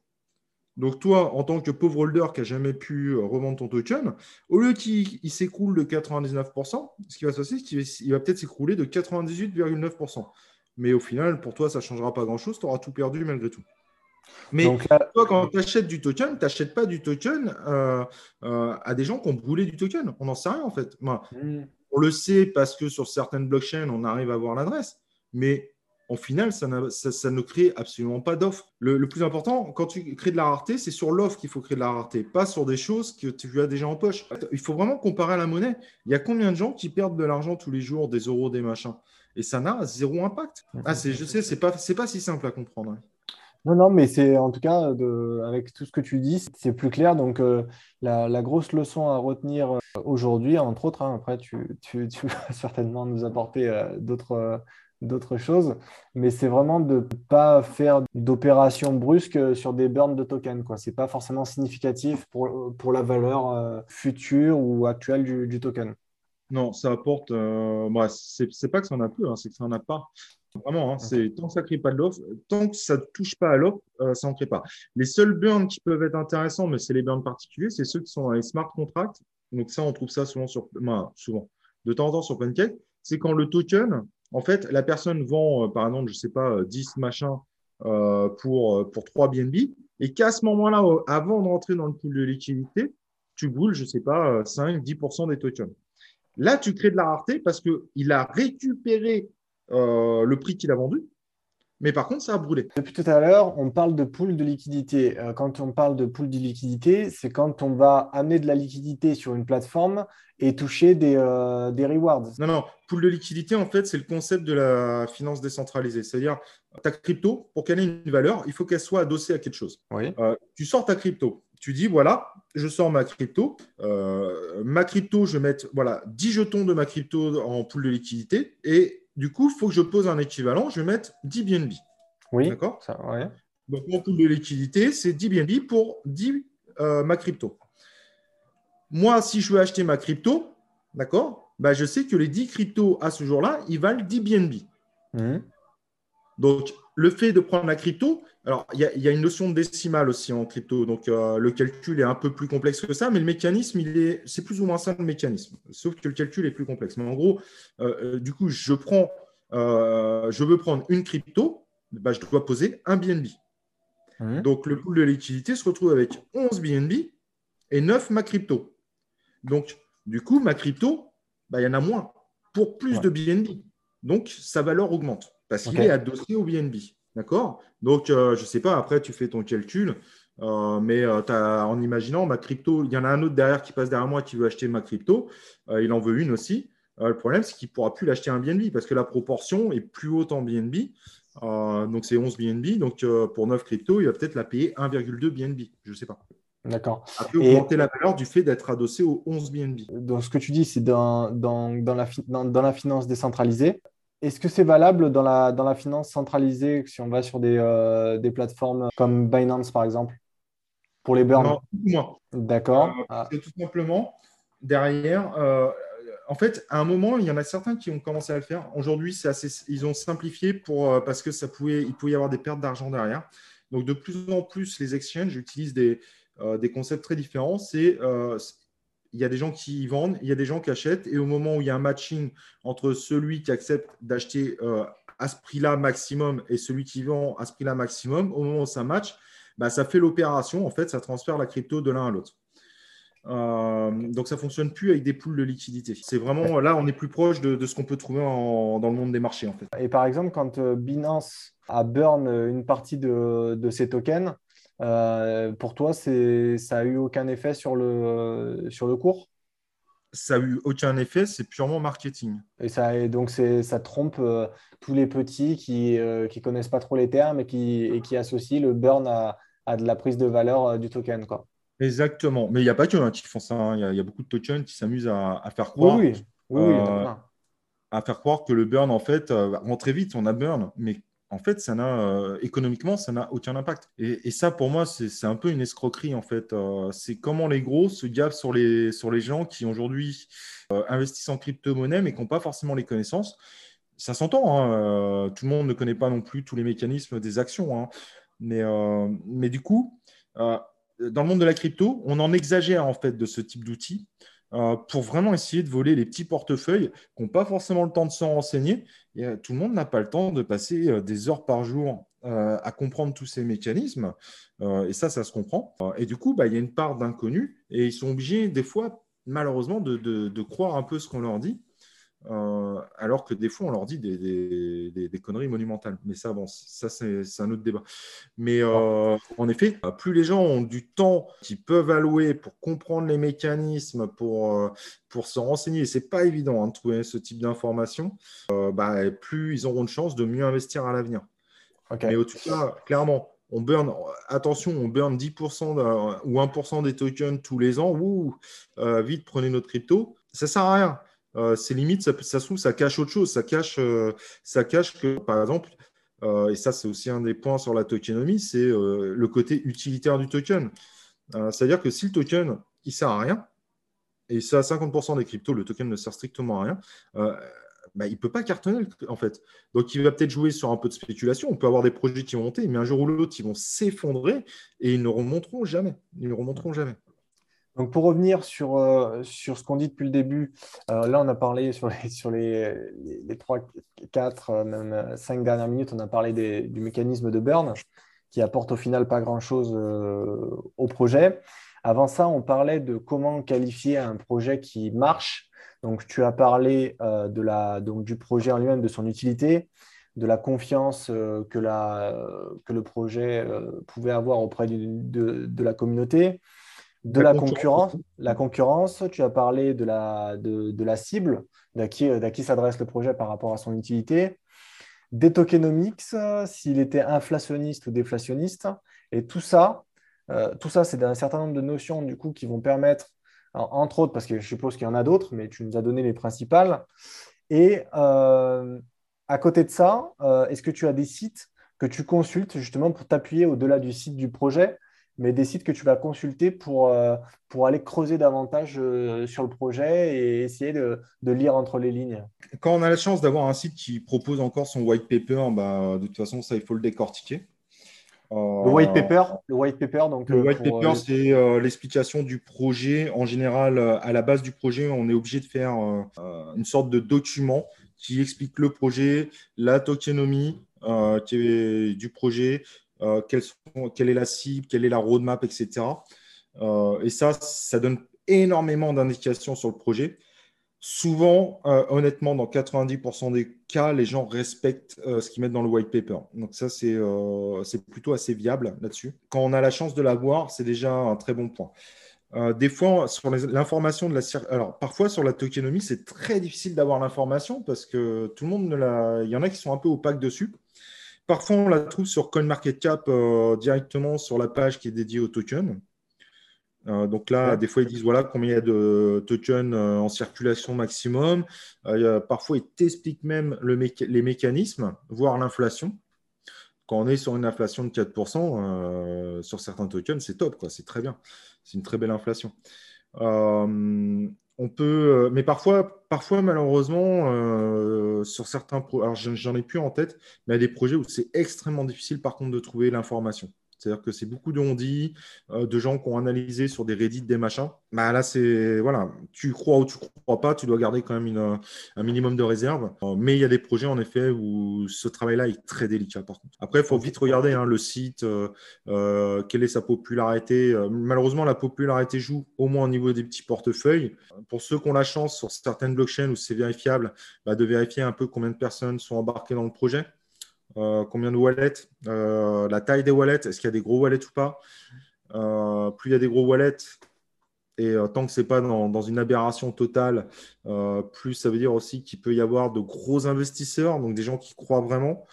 Donc, toi, en tant que pauvre holder qui n'a jamais pu euh, revendre ton token, au lieu qu'il s'écroule de 99%, ce qui va se passer, c'est qu'il va peut-être s'écrouler de 98,9% mais au final, pour toi, ça ne changera pas grand-chose, tu auras tout perdu malgré tout. Mais toi, quand tu achètes du token, tu n'achètes pas du token euh, euh, à des gens qui ont brûlé du token. On n'en sait rien en fait. Hmm. On le sait parce que sur certaines blockchains, on arrive à voir l'adresse. Mais en final, ça, ne crée absolument pas d'offre. Le, plus important, quand tu crées de la rareté, c'est sur l'offre qu'il faut créer de la rareté, pas sur des choses que tu as déjà en poche. Il faut vraiment comparer à la monnaie. Il y a combien de gens qui perdent de l'argent tous les jours, des euros, des machins? Et ça n'a zéro impact. Ah, je sais, c'est pas, pas si simple à comprendre. Hein. Non, non, mais c'est en tout cas, de, avec tout ce que tu dis, c'est plus clair. Donc, euh, la, grosse leçon à retenir euh, aujourd'hui, entre autres, hein, après, tu, tu, tu, vas certainement nous apporter euh, d'autres d'autres choses, mais c'est vraiment de ne pas faire d'opérations brusques sur des burns de tokens. Ce n'est pas forcément significatif pour, pour la valeur future ou actuelle du, token. Non, ça apporte. Euh, bah, c'est pas que ça en a peu, hein, c'est que ça n'en a pas. Vraiment, hein, c'est tant que ça crée pas de l'offre, tant que ça ne touche pas à l'offre, euh, ça n'en crée pas. Les seuls burns qui peuvent être intéressants, mais c'est les burns particuliers, c'est ceux qui sont dans les smart contracts. Donc ça, on trouve ça souvent sur, souvent, de temps en temps sur Pancake. C'est quand le token, en fait, la personne vend, euh, par exemple, je sais pas, 10 machins euh, pour, pour 3 BNB, et qu'à ce moment-là, avant de rentrer dans le pool de liquidité, tu boules, je sais pas, 5, 10% des tokens. Là, tu crées de la rareté parce qu'il a récupéré euh, le prix qu'il a vendu. Mais par contre, ça a brûlé. Depuis tout à l'heure, on parle de pool de liquidité. Euh, quand on parle de pool de liquidité, c'est quand on va amener de la liquidité sur une plateforme et toucher des, euh, des rewards. Non, non. Pool de liquidité, en fait, c'est le concept de la finance décentralisée. C'est-à-dire, ta crypto, pour qu'elle ait une valeur, il faut qu'elle soit adossée à quelque chose. Oui. tu sors ta crypto. Tu dis, voilà, je sors ma crypto. ma crypto, je vais mettre voilà, 10 jetons de ma crypto en pool de liquidité et du coup, il faut que je pose un équivalent. Je vais mettre 10 BNB. Oui. D'accord? ouais. Donc, mon pool de liquidité, c'est 10 BNB pour 10 euh, ma crypto. Moi, si je veux acheter ma crypto, d'accord bah, Je sais que les 10 cryptos à ce jour-là, ils valent 10 BNB. Mmh. Donc, le fait de prendre la crypto, alors il y, a une notion de décimale aussi en crypto, donc euh, le calcul est un peu plus complexe que ça, mais le mécanisme, il est, c'est plus ou moins ça le mécanisme, sauf que le calcul est plus complexe. Mais en gros, euh, euh, du coup, je prends, je veux prendre une crypto, bah, je dois poser un BNB. Mmh. Donc le pool de liquidité se retrouve avec 11 BNB et 9 ma crypto. Donc, du coup, ma crypto, bah, il y en a moins pour plus de BNB. Donc, sa valeur augmente parce qu'il est adossé au BNB. D'accord? Donc, euh, je ne sais pas, après, tu fais ton calcul, euh, mais euh, en imaginant ma crypto, il y en a un autre derrière qui passe derrière moi qui veut acheter ma crypto, il en veut une aussi. le problème, c'est qu'il ne pourra plus l'acheter un BNB parce que la proportion est plus haute en BNB. donc, c'est 11 BNB. Donc, pour 9 cryptos, il va peut-être la payer 1,2 BNB. Je ne sais pas. D'accord. Après, augmenter la valeur du fait d'être adossé aux 11 BNB. Donc, ce que tu dis, c'est dans, dans, la, dans, la finance décentralisée. Est-ce que c'est valable dans la, dans la finance centralisée si on va sur des, euh, des plateformes comme Binance, par exemple, pour les burns Non, moins. D'accord. Euh, ah. tout simplement, derrière, euh, en fait, à un moment, il y en a certains qui ont commencé à le faire. Aujourd'hui, ils ont simplifié pour, parce que ça pouvait, il pouvait y avoir des pertes d'argent derrière. Donc, de plus en plus, les exchanges utilisent des, des concepts très différents. C'est il y a des gens qui vendent, il y a des gens qui achètent, et au moment où il y a un matching entre celui qui accepte d'acheter euh, à ce prix-là maximum et celui qui vend à ce prix-là maximum, au moment où ça match, bah, ça fait l'opération, en fait, ça transfère la crypto de l'un à l'autre. Euh, donc ça fonctionne plus avec des poules de liquidité. C'est vraiment là, on est plus proche de, ce qu'on peut trouver dans le monde des marchés en fait. Et par exemple, quand euh, Binance a burn une partie de ses tokens, euh, pour toi, ça a eu aucun effet sur le, sur le cours? Ça a eu aucun effet, c'est purement marketing. Et, ça, donc, ça trompe euh, tous les petits qui ne euh, connaissent pas trop les termes et qui, et qui associent le burn à, à, de la prise de valeur du token. Quoi. Exactement. Mais il n'y a pas que hein, qui font ça. Hein. Il y, a beaucoup de tokens qui s'amusent à, à, faire croire. Oui, oui. à faire croire que le burn, en fait, rend très vite, on a burn, mais en fait, ça n'a euh, économiquement, ça n'a aucun impact. Et, ça, pour moi, c'est un peu une escroquerie en fait. Euh, c'est comment les gros se gavent sur les, sur les gens qui aujourd'hui euh, investissent en crypto-monnaie mais qui n'ont pas forcément les connaissances. Ça s'entend. Hein, tout le monde ne connaît pas non plus tous les mécanismes des actions. Hein. mais, mais du coup, dans le monde de la crypto, on en exagère en fait de ce type d'outils. Euh, pour vraiment essayer de voler les petits portefeuilles qui n'ont pas forcément le temps de s'en renseigner. Euh, tout le monde n'a pas le temps de passer euh, des heures par jour à comprendre tous ces mécanismes. et ça, ça se comprend. et du coup, bah, il y a une part d'inconnu et ils sont obligés, des fois, malheureusement, de, croire un peu ce qu'on leur dit. Euh, alors que des fois, on leur dit des, conneries monumentales. Mais ça, bon, ça, c'est un autre débat. Mais euh, en effet, plus les gens ont du temps qu'ils peuvent allouer pour comprendre les mécanismes, pour, euh, pour se renseigner, et c'est pas évident hein, de trouver ce type d'informations, bah, plus ils auront de chances de mieux investir à l'avenir. Mais au tout cas, clairement, on burn, attention, on burn 10% ou 1% des tokens tous les ans. Ouh, vite, prenez notre crypto. Ça sert à rien. Euh, c'est limite, ça, se trouve, ça cache autre chose. Ça cache, euh, ça cache que, par exemple, euh, et ça, c'est aussi un des points sur la tokenomie, c'est le côté utilitaire du token. C'est-à-dire que si le token, il sert à rien, et ça, à 50% des cryptos, le token ne sert strictement à rien, bah, il ne peut pas cartonner en fait. Donc il va peut-être jouer sur un peu de spéculation. On peut avoir des projets qui vont monter, mais un jour ou l'autre, ils vont s'effondrer et ils ne remonteront jamais. Ils ne remonteront jamais. Donc pour revenir sur, euh, sur ce qu'on dit depuis le début, euh, là on a parlé sur les, sur les, les, 3, 4, euh, même 5 dernières minutes, on a parlé du mécanisme de burn qui apporte au final pas grand-chose au projet. Avant ça, on parlait de comment qualifier un projet qui marche. Donc tu as parlé de la, donc, du projet en lui-même, de son utilité, de la confiance que, la, que le projet pouvait avoir auprès de, de la communauté de la, concurrence. La concurrence, tu as parlé de la, de, la cible, d'à qui, qui s'adresse le projet par rapport à son utilité, des tokenomics, s'il était inflationniste ou déflationniste. Et tout ça, euh, tout ça, c'est un certain nombre de notions du coup qui vont permettre, entre autres, parce que je suppose qu'il y en a d'autres, mais tu nous as donné les principales. Et euh, à côté de ça, euh, est-ce que tu as des sites que tu consultes justement pour t'appuyer au-delà du site du projet mais des sites que tu vas consulter pour, euh, pour aller creuser davantage euh, sur le projet et essayer de, de, lire entre les lignes. Quand on a la chance d'avoir un site qui propose encore son white paper, bah, de toute façon, ça, il faut le décortiquer. Euh, le white paper, le white paper, donc. Le white paper, c'est l'explication du projet. En général, à la base du projet, on est obligé de faire une sorte de document qui explique le projet, la tokenomie du projet, euh, quelle est la cible, quelle est la roadmap, etc. Euh, et ça, ça donne énormément d'indications sur le projet. Souvent, euh, honnêtement, dans 90% des cas, les gens respectent ce qu'ils mettent dans le white paper. Donc ça, c'est plutôt assez viable là-dessus. Quand on a la chance de l'avoir, c'est déjà un très bon point. des fois, sur l'information de la alors parfois sur la tokenomie, c'est très difficile d'avoir l'information parce que tout le monde ne la. Il y en a qui sont un peu opaques dessus. Parfois, on la trouve sur CoinMarketCap euh, directement sur la page qui est dédiée au token. Euh, donc là, des fois, ils disent voilà combien il y a de tokens euh, en circulation maximum. parfois, ils t'expliquent même les mécanismes, voire l'inflation. Quand on est sur une inflation de 4%, sur certains tokens, c'est top, c'est très bien. C'est une très belle inflation on peut, euh, mais parfois, parfois malheureusement, euh, sur certains, projets, alors j'en ai plus en tête, mais il des projets où c'est extrêmement difficile par contre de trouver l'information. C'est-à-dire que c'est beaucoup de euh, de gens qui ont analysé sur des Reddit, des machins. Bah là, c'est voilà, tu crois ou tu crois pas, tu dois garder quand même un minimum de réserve. Euh, mais il y a des projets en effet où ce travail-là est très délicat. Après, il faut vite regarder hein, le site, euh, quelle est sa popularité. malheureusement, la popularité joue au moins au niveau des petits portefeuilles. Pour ceux qui ont la chance sur certaines blockchains où c'est vérifiable, bah, de vérifier un peu combien de personnes sont embarquées dans le projet. Euh, combien de wallets, euh, la taille des wallets, est-ce qu'il y a des gros wallets ou pas? Euh, plus il y a des gros wallets, et tant que ce n'est pas dans, une aberration totale, plus ça veut dire aussi qu'il peut y avoir de gros investisseurs, donc des gens qui croient vraiment.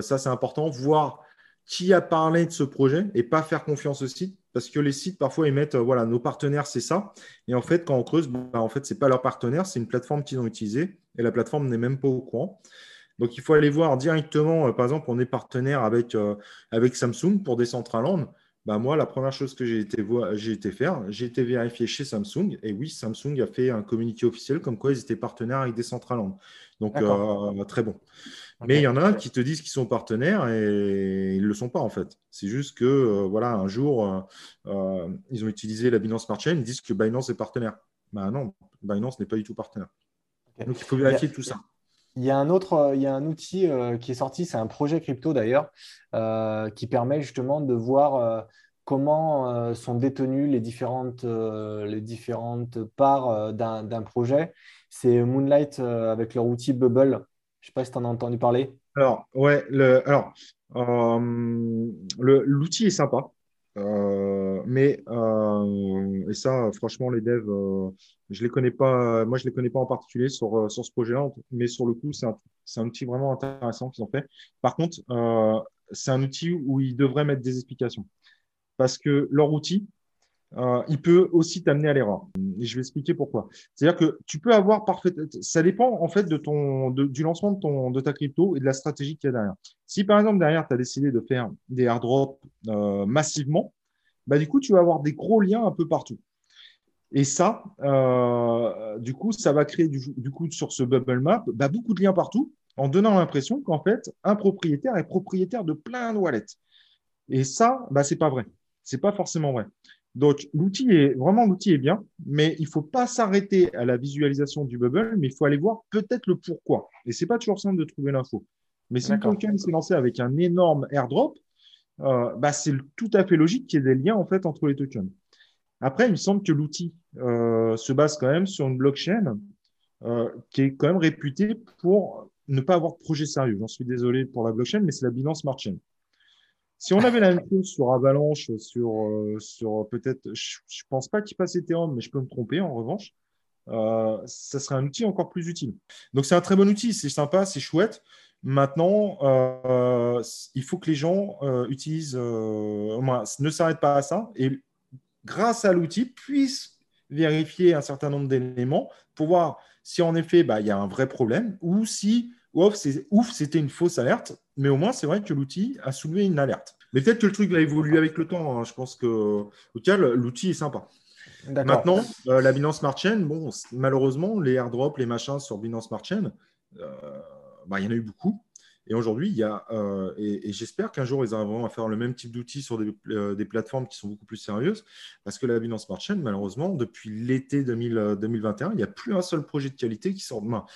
ça, c'est important. Voir qui a parlé de ce projet et pas faire confiance au site. Parce que les sites, parfois, ils mettent, voilà, nos partenaires, c'est ça. Et en fait, quand on creuse, bah, en fait, ce n'est pas leur partenaire, c'est une plateforme qu'ils ont utilisée. Et la plateforme n'est même pas au courant. Donc, il faut aller voir directement, euh, par exemple, on est partenaire avec, euh, avec Samsung pour Decentraland. Bah, moi, la première chose que j'ai été, j'ai été faire, j'ai été vérifier chez Samsung. Et oui, Samsung a fait un communiqué officiel comme quoi ils étaient partenaires avec Decentraland. Donc, euh, très bon. Mais il y en a qui te disent qu'ils sont partenaires et ils ne le sont pas en fait. C'est juste que, voilà, un jour, ils ont utilisé la Binance Smart Chain, ils disent que Binance est partenaire. Bah non, Binance n'est pas du tout partenaire. Donc, il faut vérifier tout ça. Il y a un autre, euh, il y a un outil euh, qui est sorti, c'est un projet crypto d'ailleurs, euh, qui permet justement de voir comment sont détenues les différentes, les différentes parts d'un projet. C'est Moonlight avec leur outil Bubble. Je ne sais pas si tu en as entendu parler. Alors, ouais, alors, l'outil est sympa. Euh, mais euh, et ça, franchement, les devs, euh, je les connais pas. Moi, je les connais pas en particulier sur sur ce projet-là, mais sur le coup, c'est un outil vraiment intéressant qu'ils ont fait. Par contre, c'est un outil où ils devraient mettre des explications parce que leur outil, euh, il peut aussi t'amener à l'erreur. Et je vais expliquer pourquoi. C'est-à-dire que tu peux avoir parfait. Ça dépend en fait de ton, du lancement de, ton, de ta crypto et de la stratégie qu'il y a derrière. Si par exemple derrière tu as décidé de faire des airdrops euh, massivement, bah, du coup tu vas avoir des gros liens un peu partout. Et ça, euh, du coup, ça va créer du, coup sur ce bubble map bah, beaucoup de liens partout, en donnant l'impression qu'en fait un propriétaire est propriétaire de plein de wallets. Et ça, bah, c'est pas vrai. C'est pas forcément vrai. Donc, l'outil est vraiment l'outil est bien, mais il faut pas s'arrêter à la visualisation du bubble, mais il faut aller voir peut-être le pourquoi. Et c'est pas toujours simple de trouver l'info. Mais si le token s'est lancé avec un énorme airdrop, euh, bah, c'est tout à fait logique qu'il y ait des liens en fait entre les tokens. Après, il me semble que l'outil euh, se base quand même sur une blockchain euh, qui est quand même réputée pour ne pas avoir de projet sérieux. J'en suis désolé pour la blockchain, mais c'est la Binance Smart Chain. Si on avait la même chose sur Avalanche, sur, euh, sur peut-être, je, ne pense pas qu'il passe Ethereum, mais je peux me tromper en revanche, euh, ça serait un outil encore plus utile. Donc c'est un très bon outil, c'est sympa, c'est chouette. Maintenant, euh, il faut que les gens utilisent, ne s'arrêtent pas à ça et grâce à l'outil puissent vérifier un certain nombre d'éléments pour voir si en effet bah, il y a un vrai problème ou si ouf, c'était une fausse alerte, mais au moins, c'est vrai que l'outil a soulevé une alerte. Mais peut-être que le truc va évoluer avec le temps. Hein. Je pense que, au cas, l'outil est sympa. Maintenant, euh, la Binance Smart Chain, bon, malheureusement, les airdrops, les machins sur Binance Smart Chain, euh, bah, il y en a eu beaucoup. Et aujourd'hui, il y a, euh, et, j'espère qu'un jour, ils arriveront à faire le même type d'outils sur des, plateformes qui sont beaucoup plus sérieuses. Parce que la Binance Smart Chain, malheureusement, depuis l'été 2021, il n'y a plus un seul projet de qualité qui sort de main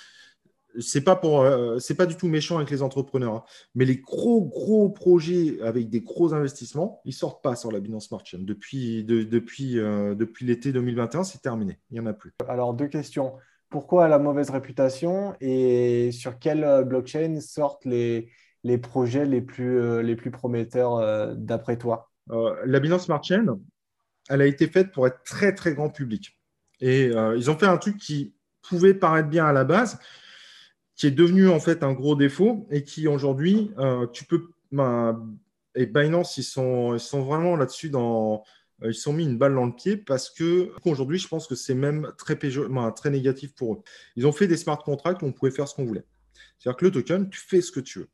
c'est pas pour, euh, c'est pas du tout méchant avec les entrepreneurs, hein. mais les gros gros projets avec des gros investissements, ils sortent pas sur la Binance Smart Chain depuis depuis euh, depuis l'été 2021, c'est terminé, il y en a plus. Alors deux questions. Pourquoi la mauvaise réputation et sur quelle euh, blockchain sortent les, les projets les plus les plus prometteurs d'après toi? La Binance Smart Chain, elle a été faite pour être très très grand public et ils ont fait un truc qui pouvait paraître bien à la base qui est devenu en fait un gros défaut et qui aujourd'hui, euh, tu peux. Ben, et Binance, ils sont, vraiment là-dessus dans. Euh, ils sont mis une balle dans le pied parce que aujourd'hui, je pense que c'est même très, ben, très négatif pour eux. Ils ont fait des smart contracts où on pouvait faire ce qu'on voulait. C'est-à-dire que le token, tu fais ce que tu veux.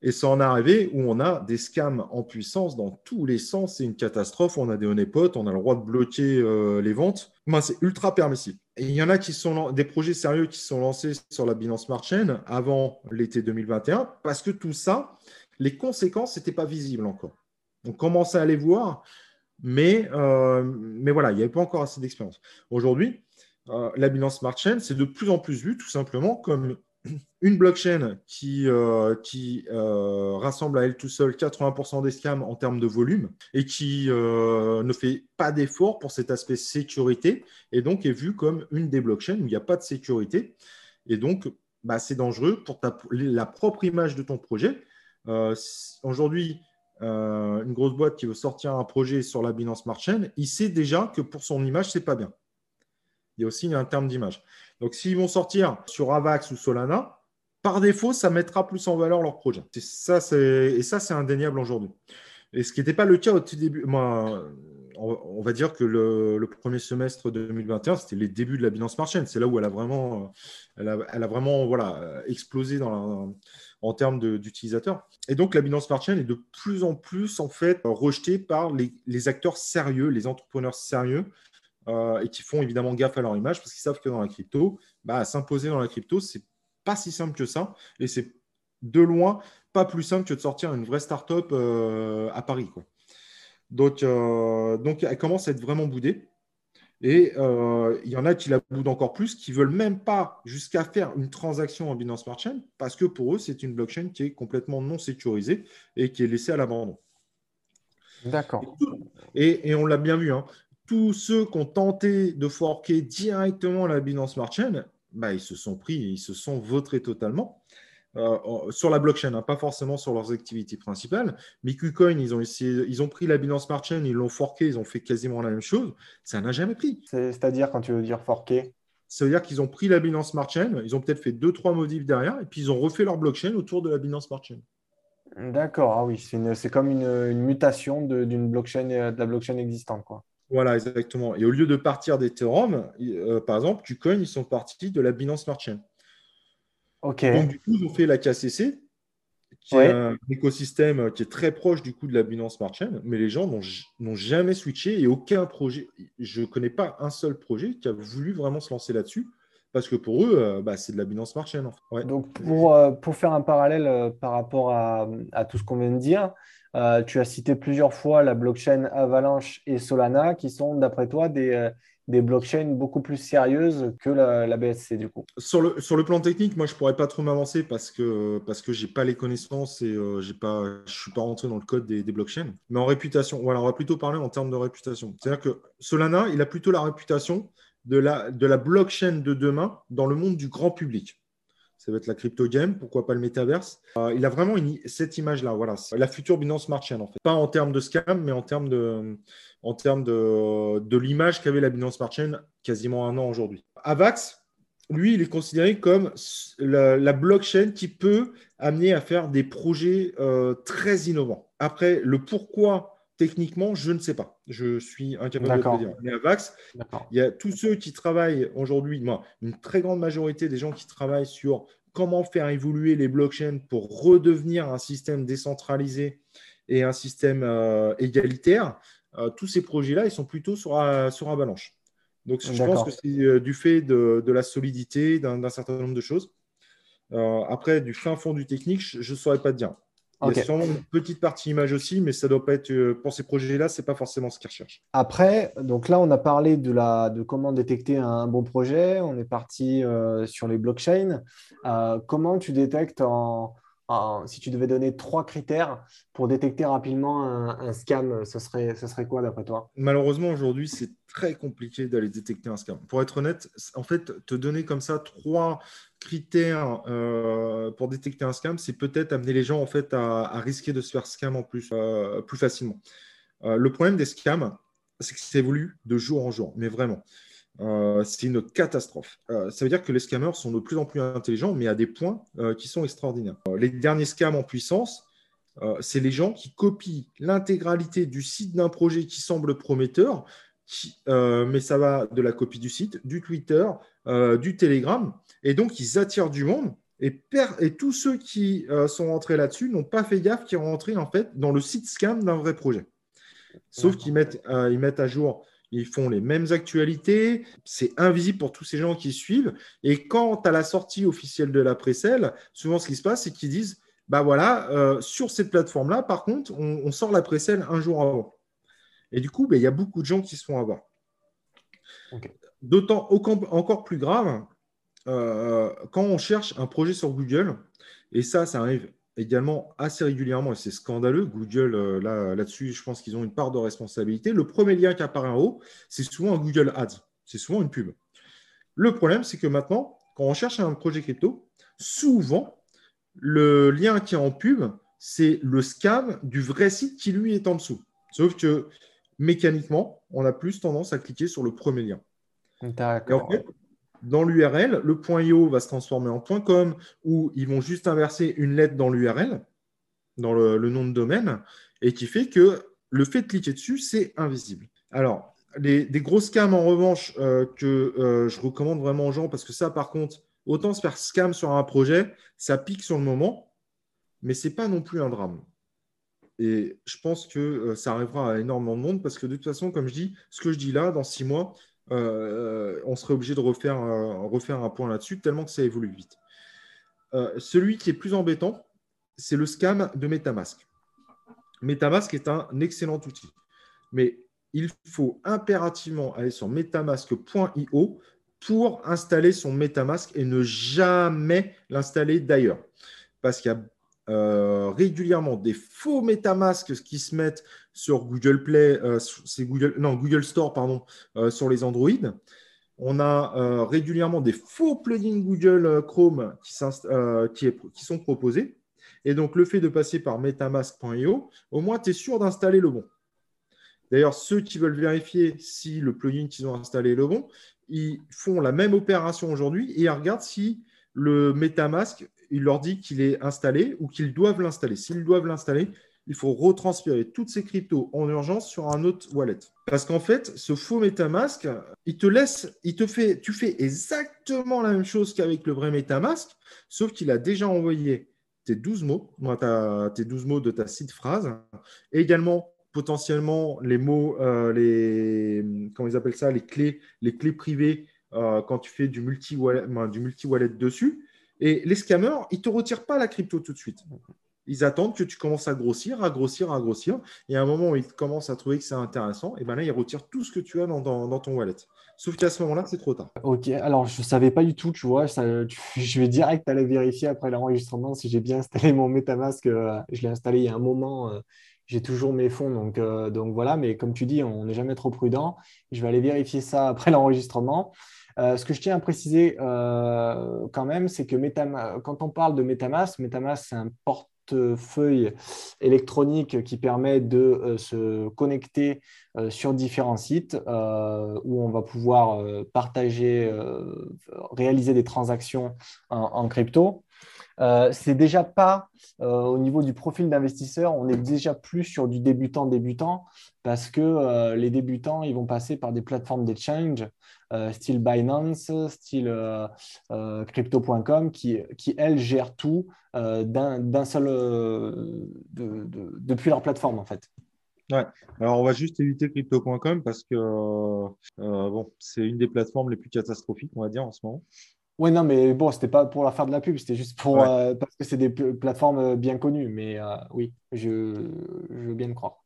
Et ça en est arrivé où on a des scams en puissance dans tous les sens. C'est une catastrophe. On a des honeypots, on a le droit de bloquer euh, les ventes. Ben, c'est ultra permissible. Et il y en a qui sont des projets sérieux qui sont lancés sur la Binance Smart Chain avant l'été 2021 parce que tout ça, les conséquences n'étaient pas visibles encore. On commençait à les voir, mais, euh, mais voilà, il n'y avait pas encore assez d'expérience. Aujourd'hui, euh, la Binance Smart Chain, c'est de plus en plus vu tout simplement comme une blockchain qui, euh, euh, rassemble à elle tout seul 80% des scams en termes de volume et qui euh, ne fait pas d'effort pour cet aspect sécurité et donc est vue comme une des blockchains où il n'y a pas de sécurité. Et donc, bah, c'est dangereux pour la propre image de ton projet. Aujourd'hui, une grosse boîte qui veut sortir un projet sur la Binance Smart Chain, il sait déjà que pour son image, c'est pas bien. Il y a aussi un terme d'image. Donc, s'ils vont sortir sur Avax ou Solana, par défaut, ça mettra plus en valeur leur projet. Ça, et ça, c'est indéniable aujourd'hui. Et ce qui n'était pas le cas au tout début. On va dire que le, premier semestre 2021, c'était les débuts de la Binance Smart Chain. C'est là où elle a vraiment, elle a, vraiment voilà, explosé en termes d'utilisateurs. Et donc, la Binance Smart Chain est de plus en plus en fait rejetée par les acteurs sérieux, les entrepreneurs sérieux euh, et qui font évidemment gaffe à leur image parce qu'ils savent que dans la crypto, bah, s'imposer dans la crypto, c'est pas si simple que ça et c'est de loin pas plus simple que de sortir une vraie startup euh, à Paris. Quoi. Donc, euh, donc, elle commence à être vraiment boudée. Et il y en a qui la boudent encore plus, qui veulent même pas jusqu'à faire une transaction en Binance Smart Chain, parce que pour eux, c'est une blockchain qui est complètement non sécurisée et qui est laissée à l'abandon. D'accord. Et, on l'a bien vu, hein. Tous ceux qui ont tenté de forquer directement la Binance Smart Chain, bah, ils se sont pris, ils se sont votrés totalement. Euh, sur la blockchain, hein, pas forcément sur leurs activités principales. Mais KuCoin, ils ont, essayé, ils ont pris la Binance Smart Chain, ils l'ont forqué, ils ont fait quasiment la même chose. Ça n'a jamais pris. C'est-à-dire, quand tu veux dire forqué Ça veut dire qu'ils ont pris la Binance Smart Chain, ils ont peut-être fait deux, trois modifs derrière, et puis ils ont refait leur blockchain autour de la Binance Smart Chain. D'accord, ah oui, c'est comme une, mutation d'une blockchain, de la blockchain existante. Quoi. Voilà, exactement. Et au lieu de partir d'Ethereum, euh, par exemple, KuCoin, ils sont partis de la Binance Smart Chain. Ok. Donc, du coup, ils ont fait la KCC, qui est un écosystème qui est très proche du coup de la Binance Smart Chain, mais les gens n'ont jamais switché et aucun projet, je ne connais pas un seul projet qui a voulu vraiment se lancer là-dessus. Parce que pour eux, euh, bah, c'est de la Binance Smart Chain. Donc, pour, euh, pour, faire un parallèle euh, par rapport à, à, tout ce qu'on vient de dire, tu as cité plusieurs fois la blockchain Avalanche et Solana, qui sont, d'après toi, des, des blockchains beaucoup plus sérieuses que la, BSC du coup. Sur le, plan technique, moi je pourrais pas trop m'avancer parce que parce que pas les connaissances et euh, j'ai pas je suis pas rentré dans le code des, blockchains. Mais en réputation, voilà, on va plutôt parler en termes de réputation. C'est-à-dire que Solana, il a plutôt la réputation de la blockchain de demain dans le monde du grand public. Ça va être la crypto game, pourquoi pas le métaverse. Euh, il a vraiment cette image-là, voilà, la future Binance Smart Chain en fait. Pas en termes de scam, mais en termes de, en termes de l'image qu'avait la Binance Smart Chain quasiment un an aujourd'hui. Avax, lui, il est considéré comme la, blockchain qui peut amener à faire des projets euh, très innovants. Après, le pourquoi techniquement, je ne sais pas. Je suis incapable de le dire. Mais Avax, il y a tous ceux qui travaillent aujourd'hui, moi, une très grande majorité des gens qui travaillent sur comment faire évoluer les blockchains pour redevenir un système décentralisé et un système euh, égalitaire. Euh, tous ces projets-là, ils sont plutôt sur, sur Avalanche. Donc, je pense que c'est euh, du fait de, la solidité, d'un certain nombre de choses. Euh, après, du fin fond du technique, je ne saurais pas te dire. Il y a sûrement une petite partie image aussi, mais ça doit pas être pour ces projets-là, c'est pas forcément ce qu'ils recherchent. Après, donc là, on a parlé de, la, de comment détecter un bon projet. On est parti sur les blockchains. comment tu détectes en, si tu devais donner trois critères pour détecter rapidement un, scam, ce serait, ce serait quoi d'après toi? Malheureusement, aujourd'hui, c'est très compliqué d'aller détecter un scam. Pour être honnête, en fait, te donner comme ça trois critères euh, pour détecter un scam, c'est peut-être amener les gens en fait à, risquer de se faire scam en plus, euh, plus facilement. Euh, le problème des scams, c'est que ça évolue de jour en jour, mais vraiment. Euh, c'est une catastrophe. Euh, ça veut dire que les scammers sont de plus en plus intelligents, mais à des points euh, qui sont extraordinaires. les derniers scams en puissance, c'est les gens qui copient l'intégralité du site d'un projet qui semble prometteur, mais ça va de la copie du site, du Twitter, du Telegram, et donc ils attirent du monde. Et, et tous ceux qui sont rentrés là-dessus n'ont pas fait gaffe qu'ils sont rentrés en fait dans le site scam d'un vrai projet. Sauf qu'ils mettent, ils mettent à jour ils font les mêmes actualités, c'est invisible pour tous ces gens qui suivent. Et quand à la sortie officielle de la précelle, souvent ce qui se passe, c'est qu'ils disent bah voilà, euh, sur cette plateforme-là, par contre, on, sort la précelle un jour avant. Et du coup, bah, il y a beaucoup de gens qui se font avoir. D'autant encore plus grave, euh, quand on cherche un projet sur Google, et ça, ça arrive également assez régulièrement, et c'est scandaleux. Google, euh, là, là-dessus, je pense qu'ils ont une part de responsabilité. Le premier lien qui apparaît en haut, c'est souvent un Google Ads. C'est souvent une pub. Le problème, c'est que maintenant, quand on cherche un projet crypto, souvent, le lien qui est en pub, c'est le scam du vrai site qui, lui, est en dessous. Sauf que mécaniquement, on a plus tendance à cliquer sur le premier lien. D'accord dans l'URL, le .io va se transformer en .com où ils vont juste inverser une lettre dans l'URL, dans le, nom de domaine, et qui fait que le fait de cliquer dessus, c'est invisible. Alors, les, des gros scams, en revanche, euh, que euh, je recommande vraiment aux gens, parce que ça, par contre, autant se faire scam sur un projet, ça pique sur le moment, mais ce n'est pas non plus un drame. Et je pense que euh, ça arrivera à énormément de monde, parce que de toute façon, comme je dis, ce que je dis là, dans six mois, on serait obligé de refaire, refaire un point là-dessus, tellement que ça évolue vite. Euh, celui qui est plus embêtant, c'est le scam de Metamask. Metamask est un excellent outil, mais il faut impérativement aller sur metamask.io pour installer son Metamask et ne jamais l'installer d'ailleurs. Parce qu'il y a régulièrement des faux MetaMask qui se mettent sur Google Play, c'est Google, non, Google Store, pardon, sur les Android. On a régulièrement des faux plugins Google Chrome qui, qui sont proposés. Et donc, le fait de passer par metamask.io, au moins, tu es sûr d'installer le bon. D'ailleurs, ceux qui veulent vérifier si le plugin qu'ils ont installé est le bon, ils font la même opération aujourd'hui et ils regardent si le MetaMask, il leur dit qu'il est installé ou qu'ils doivent l'installer. S'ils doivent l'installer, il faut retransférer toutes ces cryptos en urgence sur un autre wallet. Parce qu'en fait, ce faux MetaMask, il te laisse, il te fait, tu fais exactement la même chose qu'avec le vrai MetaMask, sauf qu'il a déjà envoyé tes 12 mots, tes 12 mots de ta site phrase, et également potentiellement les mots, euh, les, comment ils appellent ça, les clés, les clés privées euh, quand tu fais du multi-wallet du multi -wallet dessus. Et les scammers, ils ne te retirent pas la crypto tout de suite. Ils attendent que tu commences à grossir, à grossir, à grossir. Et à un moment où ils commencent à trouver que c'est intéressant, et ben là, ils retirent tout ce que tu as dans, ton wallet. Sauf qu'à ce moment-là, c'est trop tard. Ok, alors je ne savais pas du tout, tu vois, je vais direct aller vérifier après l'enregistrement si j'ai bien installé mon MetaMask. Euh, je l'ai installé il y a un moment, euh, j'ai toujours mes fonds, euh, donc voilà, mais comme tu dis, on n'est jamais trop prudent. Je vais aller vérifier ça après l'enregistrement. Ce que je tiens à préciser quand même, c'est que quand on parle de MetaMask, MetaMask, c'est un porte feuille électronique qui permet de euh, se connecter euh, sur différents sites euh, où on va pouvoir partager, réaliser des transactions en, crypto. C'est déjà pas au niveau du profil d'investisseur, on est déjà plus sur du débutant débutant parce que les débutants ils vont passer par des plateformes d'exchange style Binance, style crypto.com qui, qui elles gèrent tout euh, d'un seul euh, depuis leur plateforme en fait. Ouais. Alors on va juste éviter crypto.com parce que euh, bon, c'est une des plateformes les plus catastrophiques, on va dire en ce moment. Oui, non, mais bon, c'était pas pour leur faire de la pub, c'était juste pour parce que c'est des plateformes bien connues. Mais oui, je, je, veux bien le croire.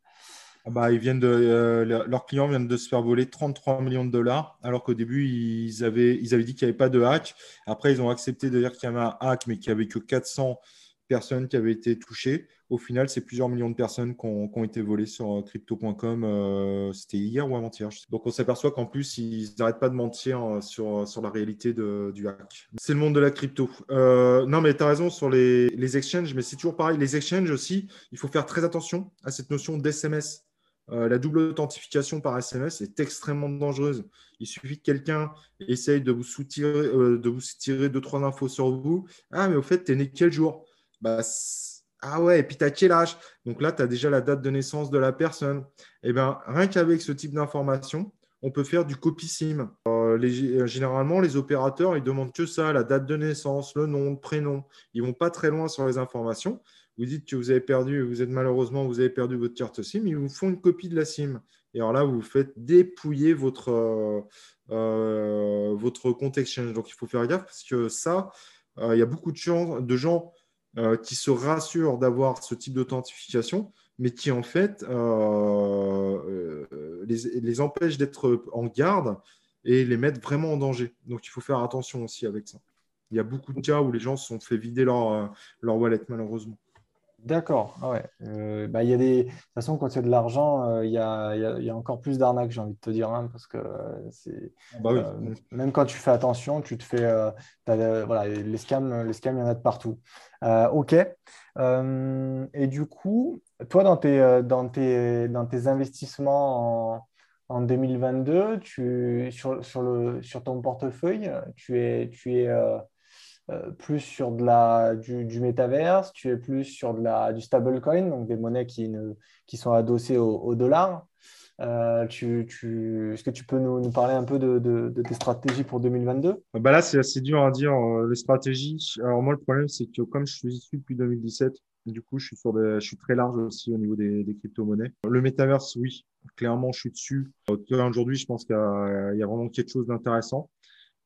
Ah bah, ils viennent de, leurs clients viennent de se faire voler 33 millions de dollars, alors qu'au début, ils avaient, ils avaient dit qu'il n'y avait pas de hack. Après, ils ont accepté de dire qu'il y avait un hack, mais qu'il n'y avait que 400 personnes qui avaient été touchées. Au final, c'est plusieurs millions de personnes qui ont, été volées sur euh, crypto.com. Euh, c'était hier ou avant-hier. Donc, on s'aperçoit qu'en plus, ils n'arrêtent pas de mentir euh, sur, sur la réalité du hack. C'est le monde de la crypto. non, mais tu as raison sur les, les exchanges, mais c'est toujours pareil. Les exchanges aussi, il faut faire très attention à cette notion d'SMS. La double authentification par SMS est extrêmement dangereuse. Il suffit que quelqu'un essaye de vous soutirer, euh, de vous tirer deux, trois infos sur vous. Ah, mais au fait, tu es né quel jour? Bah, Ah ouais, et puis tu as quel âge? Donc là, tu as déjà la date de naissance de la personne. Eh bien, rien qu'avec ce type d'information, on peut faire du copy SIM. Euh, généralement, les opérateurs, ils demandent que ça, la date de naissance, le nom, le prénom. Ils vont pas très loin sur les informations vous dites que vous avez perdu, vous êtes malheureusement, vous avez perdu votre carte SIM, ils vous font une copie de la SIM. Et alors là, vous faites dépouiller votre, euh, euh, votre compte Exchange. Donc, il faut faire gaffe parce que ça, euh, il y a beaucoup de gens, de gens qui se rassurent d'avoir ce type d'authentification, mais qui en fait les, les empêchent d'être en garde et les mettent vraiment en danger. Donc, il faut faire attention aussi avec ça. Il y a beaucoup de cas où les gens se sont fait vider leur wallet, malheureusement. D'accord. Ah ouais. Euh, bah, y a des... De toute façon, quand il y a de l'argent, euh, il y, a, y, a, encore plus d'arnaques, j'ai envie de te dire, hein, parce que c'est ah bah euh, même quand tu fais attention, tu te fais voilà, les scams, les scams, il y en a de partout. ok. et du coup, toi, dans tes, dans tes, dans tes investissements en, en 2022, tu, sur, sur, le, sur ton portefeuille, tu es, tu es euh, plus sur de la, du, du métaverse, tu es plus sur de la, du stablecoin, donc des monnaies qui, ne, qui sont adossées au, dollar. Euh, tu, tu, Est-ce que tu peux nous, parler un peu de, de, tes stratégies pour 2022 bah Là, c'est assez dur à dire, euh, les stratégies. Alors moi, le problème, c'est que comme je suis issu depuis 2017, du coup, je suis, sur je suis très large aussi au niveau des, des crypto-monnaies. Le métaverse, oui, clairement, je suis dessus. Aujourd'hui, je pense qu'il y, a vraiment quelque chose d'intéressant.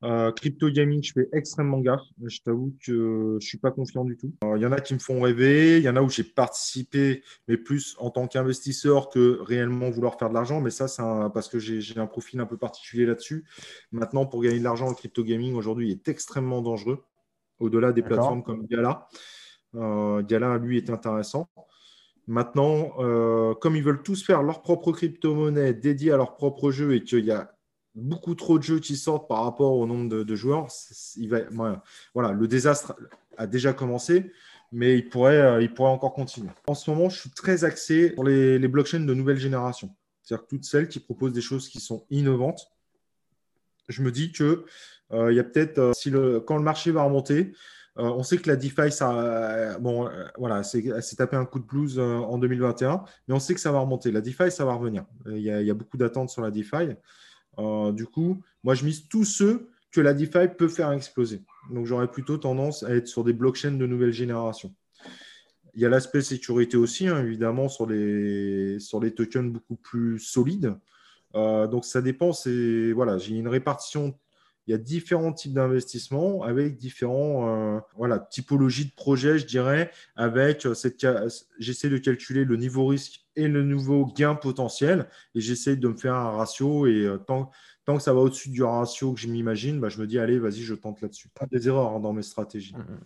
Euh, crypto gaming, je fais extrêmement gaffe. Je t'avoue que je suis pas confiant du tout. Il y en a qui me font rêver, il y en a où j'ai participé, mais plus en tant qu'investisseur que réellement vouloir faire de l'argent. Mais ça, c'est parce que j'ai un profil un peu particulier là-dessus. Maintenant, pour gagner de l'argent, le crypto gaming aujourd'hui est extrêmement dangereux, au-delà des plateformes comme Gala. Gala, lui, est intéressant. Maintenant, comme ils veulent tous faire leur propre crypto-monnaie dédiée à leur propre jeu et qu'il y a beaucoup trop de jeux qui sortent par rapport au nombre de, joueurs, il va, voilà, le désastre a déjà commencé, mais il pourrait, il pourrait encore continuer. En ce moment, je suis très axé sur les, blockchains de nouvelle génération, c'est-à-dire toutes celles qui proposent des choses qui sont innovantes. Je me dis que il y a peut-être, si le, quand le marché va remonter, euh, on sait que la DeFi, ça, euh, bon, euh, voilà, c'est tapé un coup de blues en 2021, mais on sait que ça va remonter. La DeFi, ça va revenir. Il y a, beaucoup d'attentes sur la DeFi. Du coup, moi, je mise tous ceux que la DeFi peut faire exploser. Donc, j'aurais plutôt tendance à être sur des blockchains de nouvelle génération. Il y a l'aspect sécurité aussi, hein, évidemment, sur les, sur les tokens beaucoup plus solides. donc, ça dépend. Voilà, j'ai une répartition il y a différents types d'investissements avec différents euh, voilà, typologies de projets, je dirais, avec euh, cette j'essaie de calculer le niveau risque et le nouveau gain potentiel et j'essaie de me faire un ratio et euh, tant, tant que ça va au-dessus du ratio que je m'imagine, bah, je me dis allez, vas-y, je tente là-dessus. Pas des erreurs hein, dans mes stratégies. Mmh, mmh.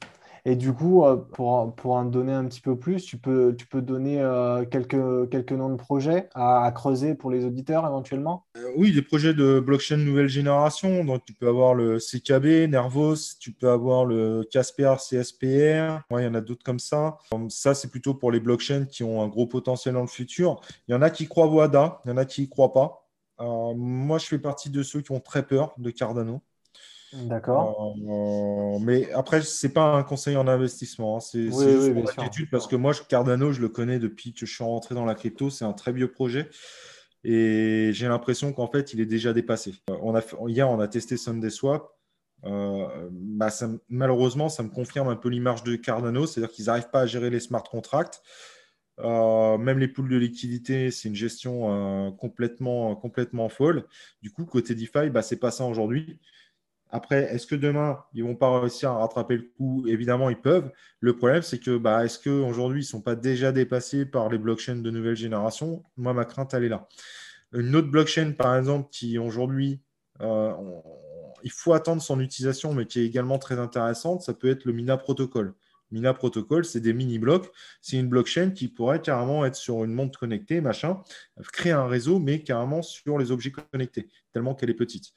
Et du coup, euh, pour, pour en donner un petit peu plus, tu peux, tu peux donner euh, quelques, quelques noms de projets à, creuser pour les auditeurs éventuellement? Euh, Oui, des projets de blockchain nouvelle génération. Donc, tu peux avoir le CKB, Nervos, tu peux avoir le Casper, CSPR. il y en a d'autres comme ça. Ça, c'est plutôt pour les blockchains qui ont un gros potentiel dans le futur. Il y en a qui croient WADA, il y en a qui ne croient pas. moi, je fais partie de ceux qui ont très peur de Cardano. D'accord. Euh, mais après, ce n'est pas un conseil en investissement. Hein. C'est juste une inquiétude parce que moi, Cardano, je le connais depuis que je suis rentré dans la crypto. C'est un très vieux projet. Et j'ai l'impression qu'en fait, il est déjà dépassé. Euh, on a, hier, on a testé SundaeSwap. Euh, bah, malheureusement, ça me confirme un peu l'image de Cardano, c'est-à-dire qu'ils n'arrivent pas à gérer les smart contracts. même les poules de liquidité, c'est une gestion complètement, complètement folle. Du coup, côté DeFi, bah, c'est pas ça aujourd'hui. Après, est-ce que demain, ils ne vont pas réussir à rattraper le coup? Évidemment, ils peuvent. Le problème, c'est que bah, est-ce qu'aujourd'hui, ils ne sont pas déjà dépassés par les blockchains de nouvelle génération? Moi, ma crainte, elle est là. Une autre blockchain, par exemple, qui aujourd'hui, euh, il faut attendre son utilisation, mais qui est également très intéressante, ça peut être le Mina Protocol. Mina Protocol, c'est des mini-blocs. C'est une blockchain qui pourrait carrément être sur une montre connectée, machin, créer un réseau, mais carrément sur les objets connectés, tellement qu'elle est petite.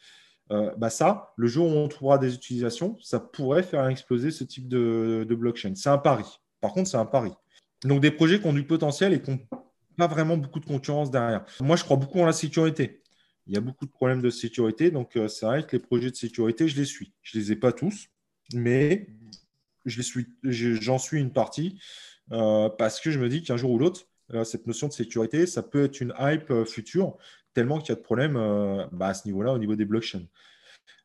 Euh, bah ça, le jour où on trouvera des utilisations, ça pourrait faire exploser ce type de, blockchain. C'est un pari. Par contre, c'est un pari. Donc, des projets qui ont du potentiel et qui n'ont pas vraiment beaucoup de concurrence derrière. Moi, je crois beaucoup en la sécurité. Il y a beaucoup de problèmes de sécurité. Donc, euh, c'est vrai que les projets de sécurité, je les suis. Je ne les ai pas tous, mais je les suis, j'en suis une partie euh, parce que je me dis qu'un jour ou l'autre, cette notion de sécurité, ça peut être une hype future tellement qu'il y a de problèmes euh, bah, à ce niveau-là, au niveau des blockchains.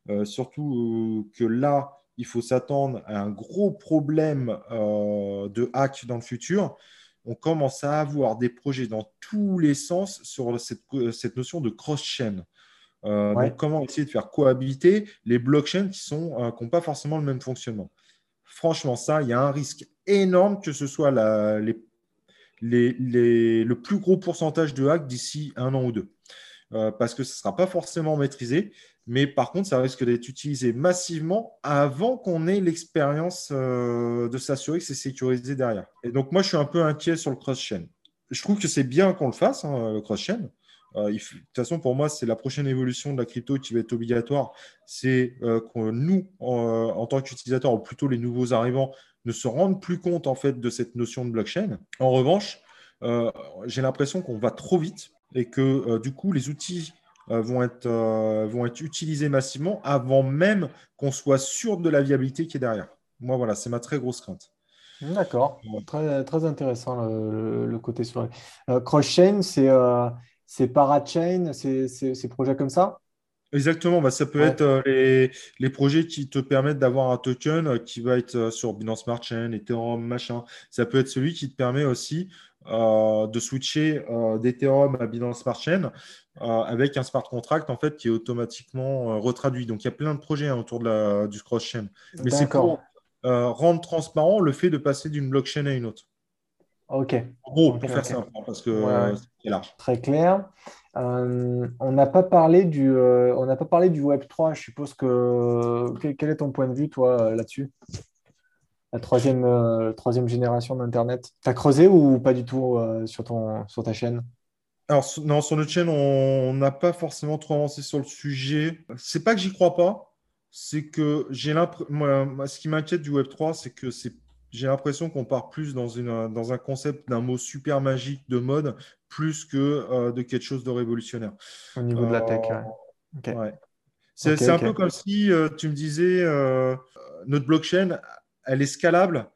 Euh, surtout euh, que là, il faut s'attendre à un gros problème de hack dans le futur. On commence à avoir des projets dans tous les sens sur cette, notion de cross-chain. Donc, comment essayer de faire cohabiter les blockchains qui n'ont pas forcément le même fonctionnement? Franchement, ça, il y a un risque énorme que ce soit le plus gros pourcentage de hack d'ici un an ou deux. Euh, parce que ce ne sera pas forcément maîtrisé, mais par contre, ça risque d'être utilisé massivement avant qu'on ait l'expérience euh, de s'assurer que c'est sécurisé derrière. Et donc, moi, je suis un peu inquiet sur le cross-chain. Je trouve que c'est bien qu'on le fasse, hein, le cross-chain. Euh, de toute façon, pour moi, c'est la prochaine évolution de la crypto qui va être obligatoire. C'est que nous, en, tant qu'utilisateurs, ou plutôt les nouveaux arrivants, ne se rendent plus compte en fait de cette notion de blockchain. En revanche, j'ai l'impression qu'on va trop vite et que euh, du coup, les outils euh, vont, être, euh, vont être utilisés massivement avant même qu'on soit sûr de la viabilité qui est derrière. Moi, voilà, c'est ma très grosse crainte. D'accord, très, très intéressant le, côté sur Cross-chain, c'est c'est parachain, c'est projets comme ça? Exactement, bah, ça peut être les, les, projets qui te permettent d'avoir un token qui va être sur Binance Smart Chain, Ethereum, machin. Ça peut être celui qui te permet aussi euh, de switcher euh, d'Ethereum à Binance Smart Chain euh, avec un smart contract en fait qui est automatiquement retraduit. Donc il y a plein de projets hein, autour de la, du cross-chain. Mais c'est pour rendre transparent le fait de passer d'une blockchain à une autre. Ok. En gros, pour faire simple, hein, parce que c'est large. Très clair. On n'a pas parlé du, on n'a pas parlé du Web 3. Je suppose que quel est ton point de vue toi là-dessus? La troisième, troisième génération d'Internet. Tu as creusé ou pas du tout sur, ton, sur ta chaîne? Alors, non, sur notre chaîne, on n'a pas forcément trop avancé sur le sujet. C'est pas que j'y crois pas, c'est que j'ai l'impression. ce qui m'inquiète du Web3, c'est que c'est j'ai l'impression qu'on part plus dans un concept d'un mot super magique de mode, plus que euh, de quelque chose de révolutionnaire. Au niveau de la tech, ouais. C'est un peu comme si euh, tu me disais, euh, notre blockchain, elle est scalable,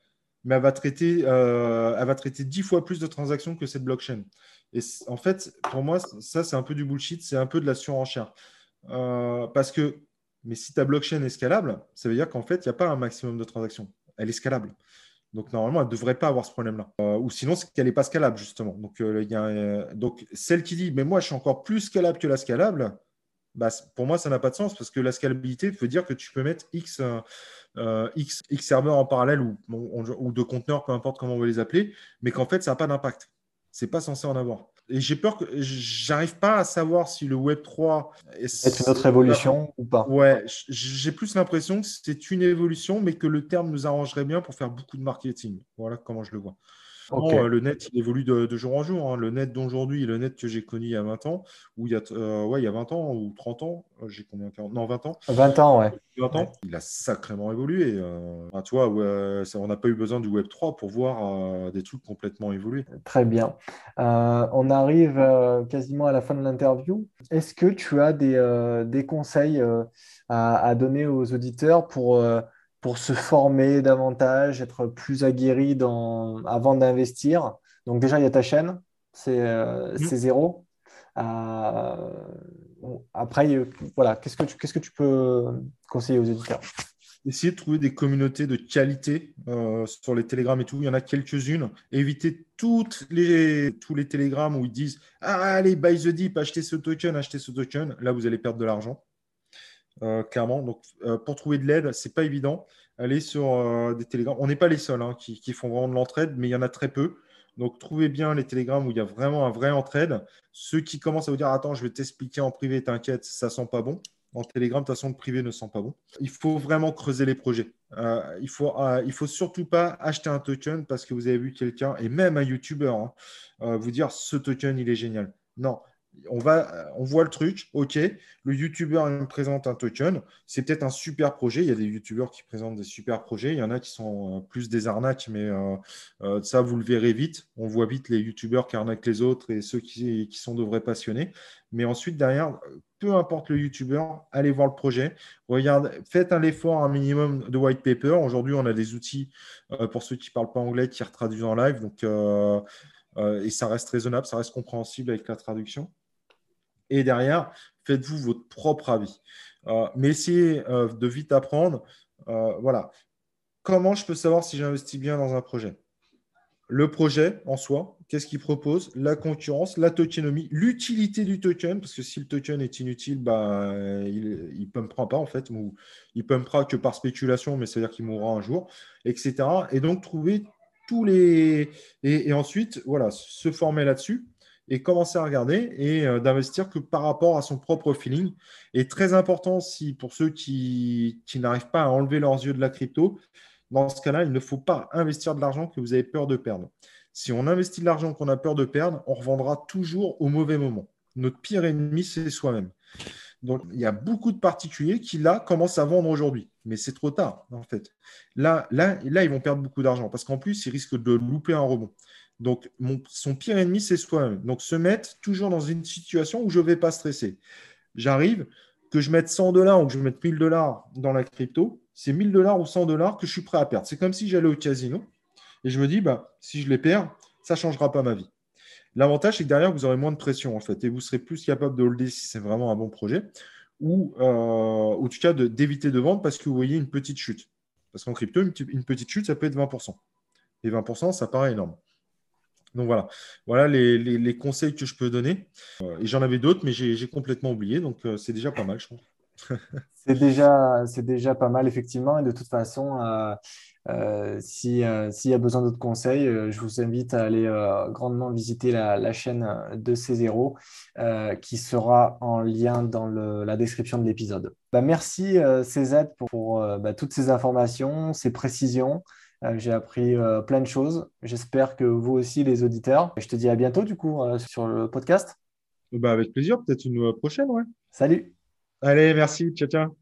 mais elle va traiter, elle va traiter 10 fois plus de transactions que cette blockchain. Et en fait, pour moi, ça, c'est un peu du bullshit, c'est un peu de la surenchère. parce que, mais si ta blockchain est scalable, ça veut dire qu'en fait, il n'y a pas un maximum de transactions. Elle est scalable. Donc, normalement, elle ne devrait pas avoir ce problème-là. Euh, ou sinon, c'est qu'elle n'est pas scalable, justement. Donc, euh, euh, donc, celle qui dit, mais moi, je suis encore plus scalable que la scalable, bah, pour moi, ça n'a pas de sens parce que la scalabilité veut dire que tu peux mettre X, X, X serveurs en parallèle ou, ou de conteneurs, peu importe comment on veut les appeler, mais qu'en fait, ça n'a pas d'impact. Ce n'est pas censé en avoir. Et j'ai peur que j'arrive pas à savoir si le Web 3 est une autre évolution ou pas. Ouais, j'ai plus l'impression que c'est une évolution, mais que le terme nous arrangerait bien pour faire beaucoup de marketing. Voilà comment je le vois. Euh, le net, il évolue de, jour en jour. Hein. Le net d'aujourd'hui, le net que j'ai connu il y a 20 ans, ou il y a, euh, ouais, il y a 20 ans ou 30 ans, euh, j'ai combien Non, 20 ans. 20 ans, ouais. 20 ans, il a sacrément évolué. tu vois, on n'a pas eu besoin du Web 3 pour voir des trucs complètement évoluer. Très bien. on arrive quasiment à la fin de l'interview. Est-ce que tu as des, des conseils à, à, donner aux auditeurs pour pour se former davantage, être plus aguerri dans, avant d'investir. Donc déjà, il y a ta chaîne, c'est euh, mmh. zéro. Euh, après, voilà, qu'est-ce que, tu, qu'est-ce que tu peux conseiller aux éditeurs? Essayez de trouver des communautés de qualité euh, sur les télégrammes et tout. Il y en a quelques-unes. Évitez toutes les, tous les télégrammes où ils disent ah, Allez, buy the dip, achetez ce token, achetez ce token. Là, vous allez perdre de l'argent. Euh, clairement. Donc, euh, pour trouver de l'aide, c'est pas évident. Aller sur euh, des télégrammes. On n'est pas les seuls hein, qui, font vraiment de l'entraide, mais il y en a très peu. Donc, trouvez bien les télégrammes où il y a vraiment un vrai entraide. Ceux qui commencent à vous dire Attends, je vais t'expliquer en privé, t'inquiète, ça sent pas bon. En télégramme, de toute façon, le privé ne sent pas bon. Il faut vraiment creuser les projets. il faut, il faut surtout pas acheter un token parce que vous avez vu quelqu'un, et même un YouTuber, hein, vous dire ce token, il est génial. Non, on, va, on voit le truc, ok, le YouTuber me présente un token, c'est peut-être un super projet, il y a des YouTubers qui présentent des super projets, il y en a qui sont euh, plus des arnaques, mais euh, euh, ça, vous le verrez vite, on voit vite les YouTubers qui arnaquent les autres et ceux qui, sont de vrais passionnés, mais ensuite, derrière, peu importe le YouTuber, allez voir le projet, regardez, faites un effort, un minimum de white paper, aujourd'hui, on a des outils, pour ceux qui ne parlent pas anglais, qui retraduisent en live, donc... et ça reste raisonnable, ça reste compréhensible avec la traduction. Et derrière, faites-vous votre propre avis. Euh, mais essayez euh, de vite apprendre. Euh, voilà. Comment je peux savoir si j'investis bien dans un projet? Le projet en soi, qu'est-ce qu'il propose? La concurrence, la tokenomie, l'utilité du token, parce que si le token est inutile, bah, il ne pumpera pas en fait, ou il pumpera que par spéculation, mais c'est-à-dire qu'il mourra un jour, etc. Et donc trouver tous les. et ensuite, voilà, se former là-dessus et commencer à regarder et euh, d'investir que par rapport à son propre feeling. Et très important si pour ceux qui, n'arrivent pas à enlever leurs yeux de la crypto, dans ce cas-là, il ne faut pas investir de l'argent que vous avez peur de perdre. Si on investit de l'argent qu'on a peur de perdre, on revendra toujours au mauvais moment. Notre pire ennemi, c'est soi-même. Donc, il y a beaucoup de particuliers qui, là, commencent à vendre aujourd'hui. Mais c'est trop tard, en fait. Là, là, là ils vont perdre beaucoup d'argent parce qu'en plus, ils risquent de louper un rebond. Donc, son pire ennemi, c'est soi-même. Donc, se mettre toujours dans une situation où je ne vais pas stresser. J'arrive, que je mette 100 dollars ou que je mette 1000 dollars dans la crypto, c'est 1000 dollars ou 100 dollars que je suis prêt à perdre. C'est comme si j'allais au casino et je me dis, bah, si je les perds, ça ne changera pas ma vie. L'avantage, c'est que derrière, vous aurez moins de pression en fait et vous serez plus capable de holder si c'est vraiment un bon projet ou euh, en tout cas d'éviter de, vendre parce que vous voyez une petite chute. Parce qu'en crypto, une, une petite chute, ça peut être 20%. Et 20%, ça paraît énorme. Donc voilà, voilà les, conseils que je peux donner. Euh, j'en avais d'autres, mais j'ai complètement oublié. Donc euh, c'est déjà pas mal, je pense. c'est déjà, pas mal, effectivement. Et de toute façon, euh, s'il y a besoin d'autres conseils, je vous invite à aller grandement visiter la, chaîne de C0 qui sera en lien dans la description de l'épisode. Bah, merci CZ pour, bah, toutes ces informations, ces précisions. J'ai appris plein de choses. J'espère que vous aussi, les auditeurs. Je te dis à bientôt, du coup, sur le podcast. Bah, avec plaisir. Peut-être une prochaine, ouais. Salut. Allez, merci. Ciao, ciao.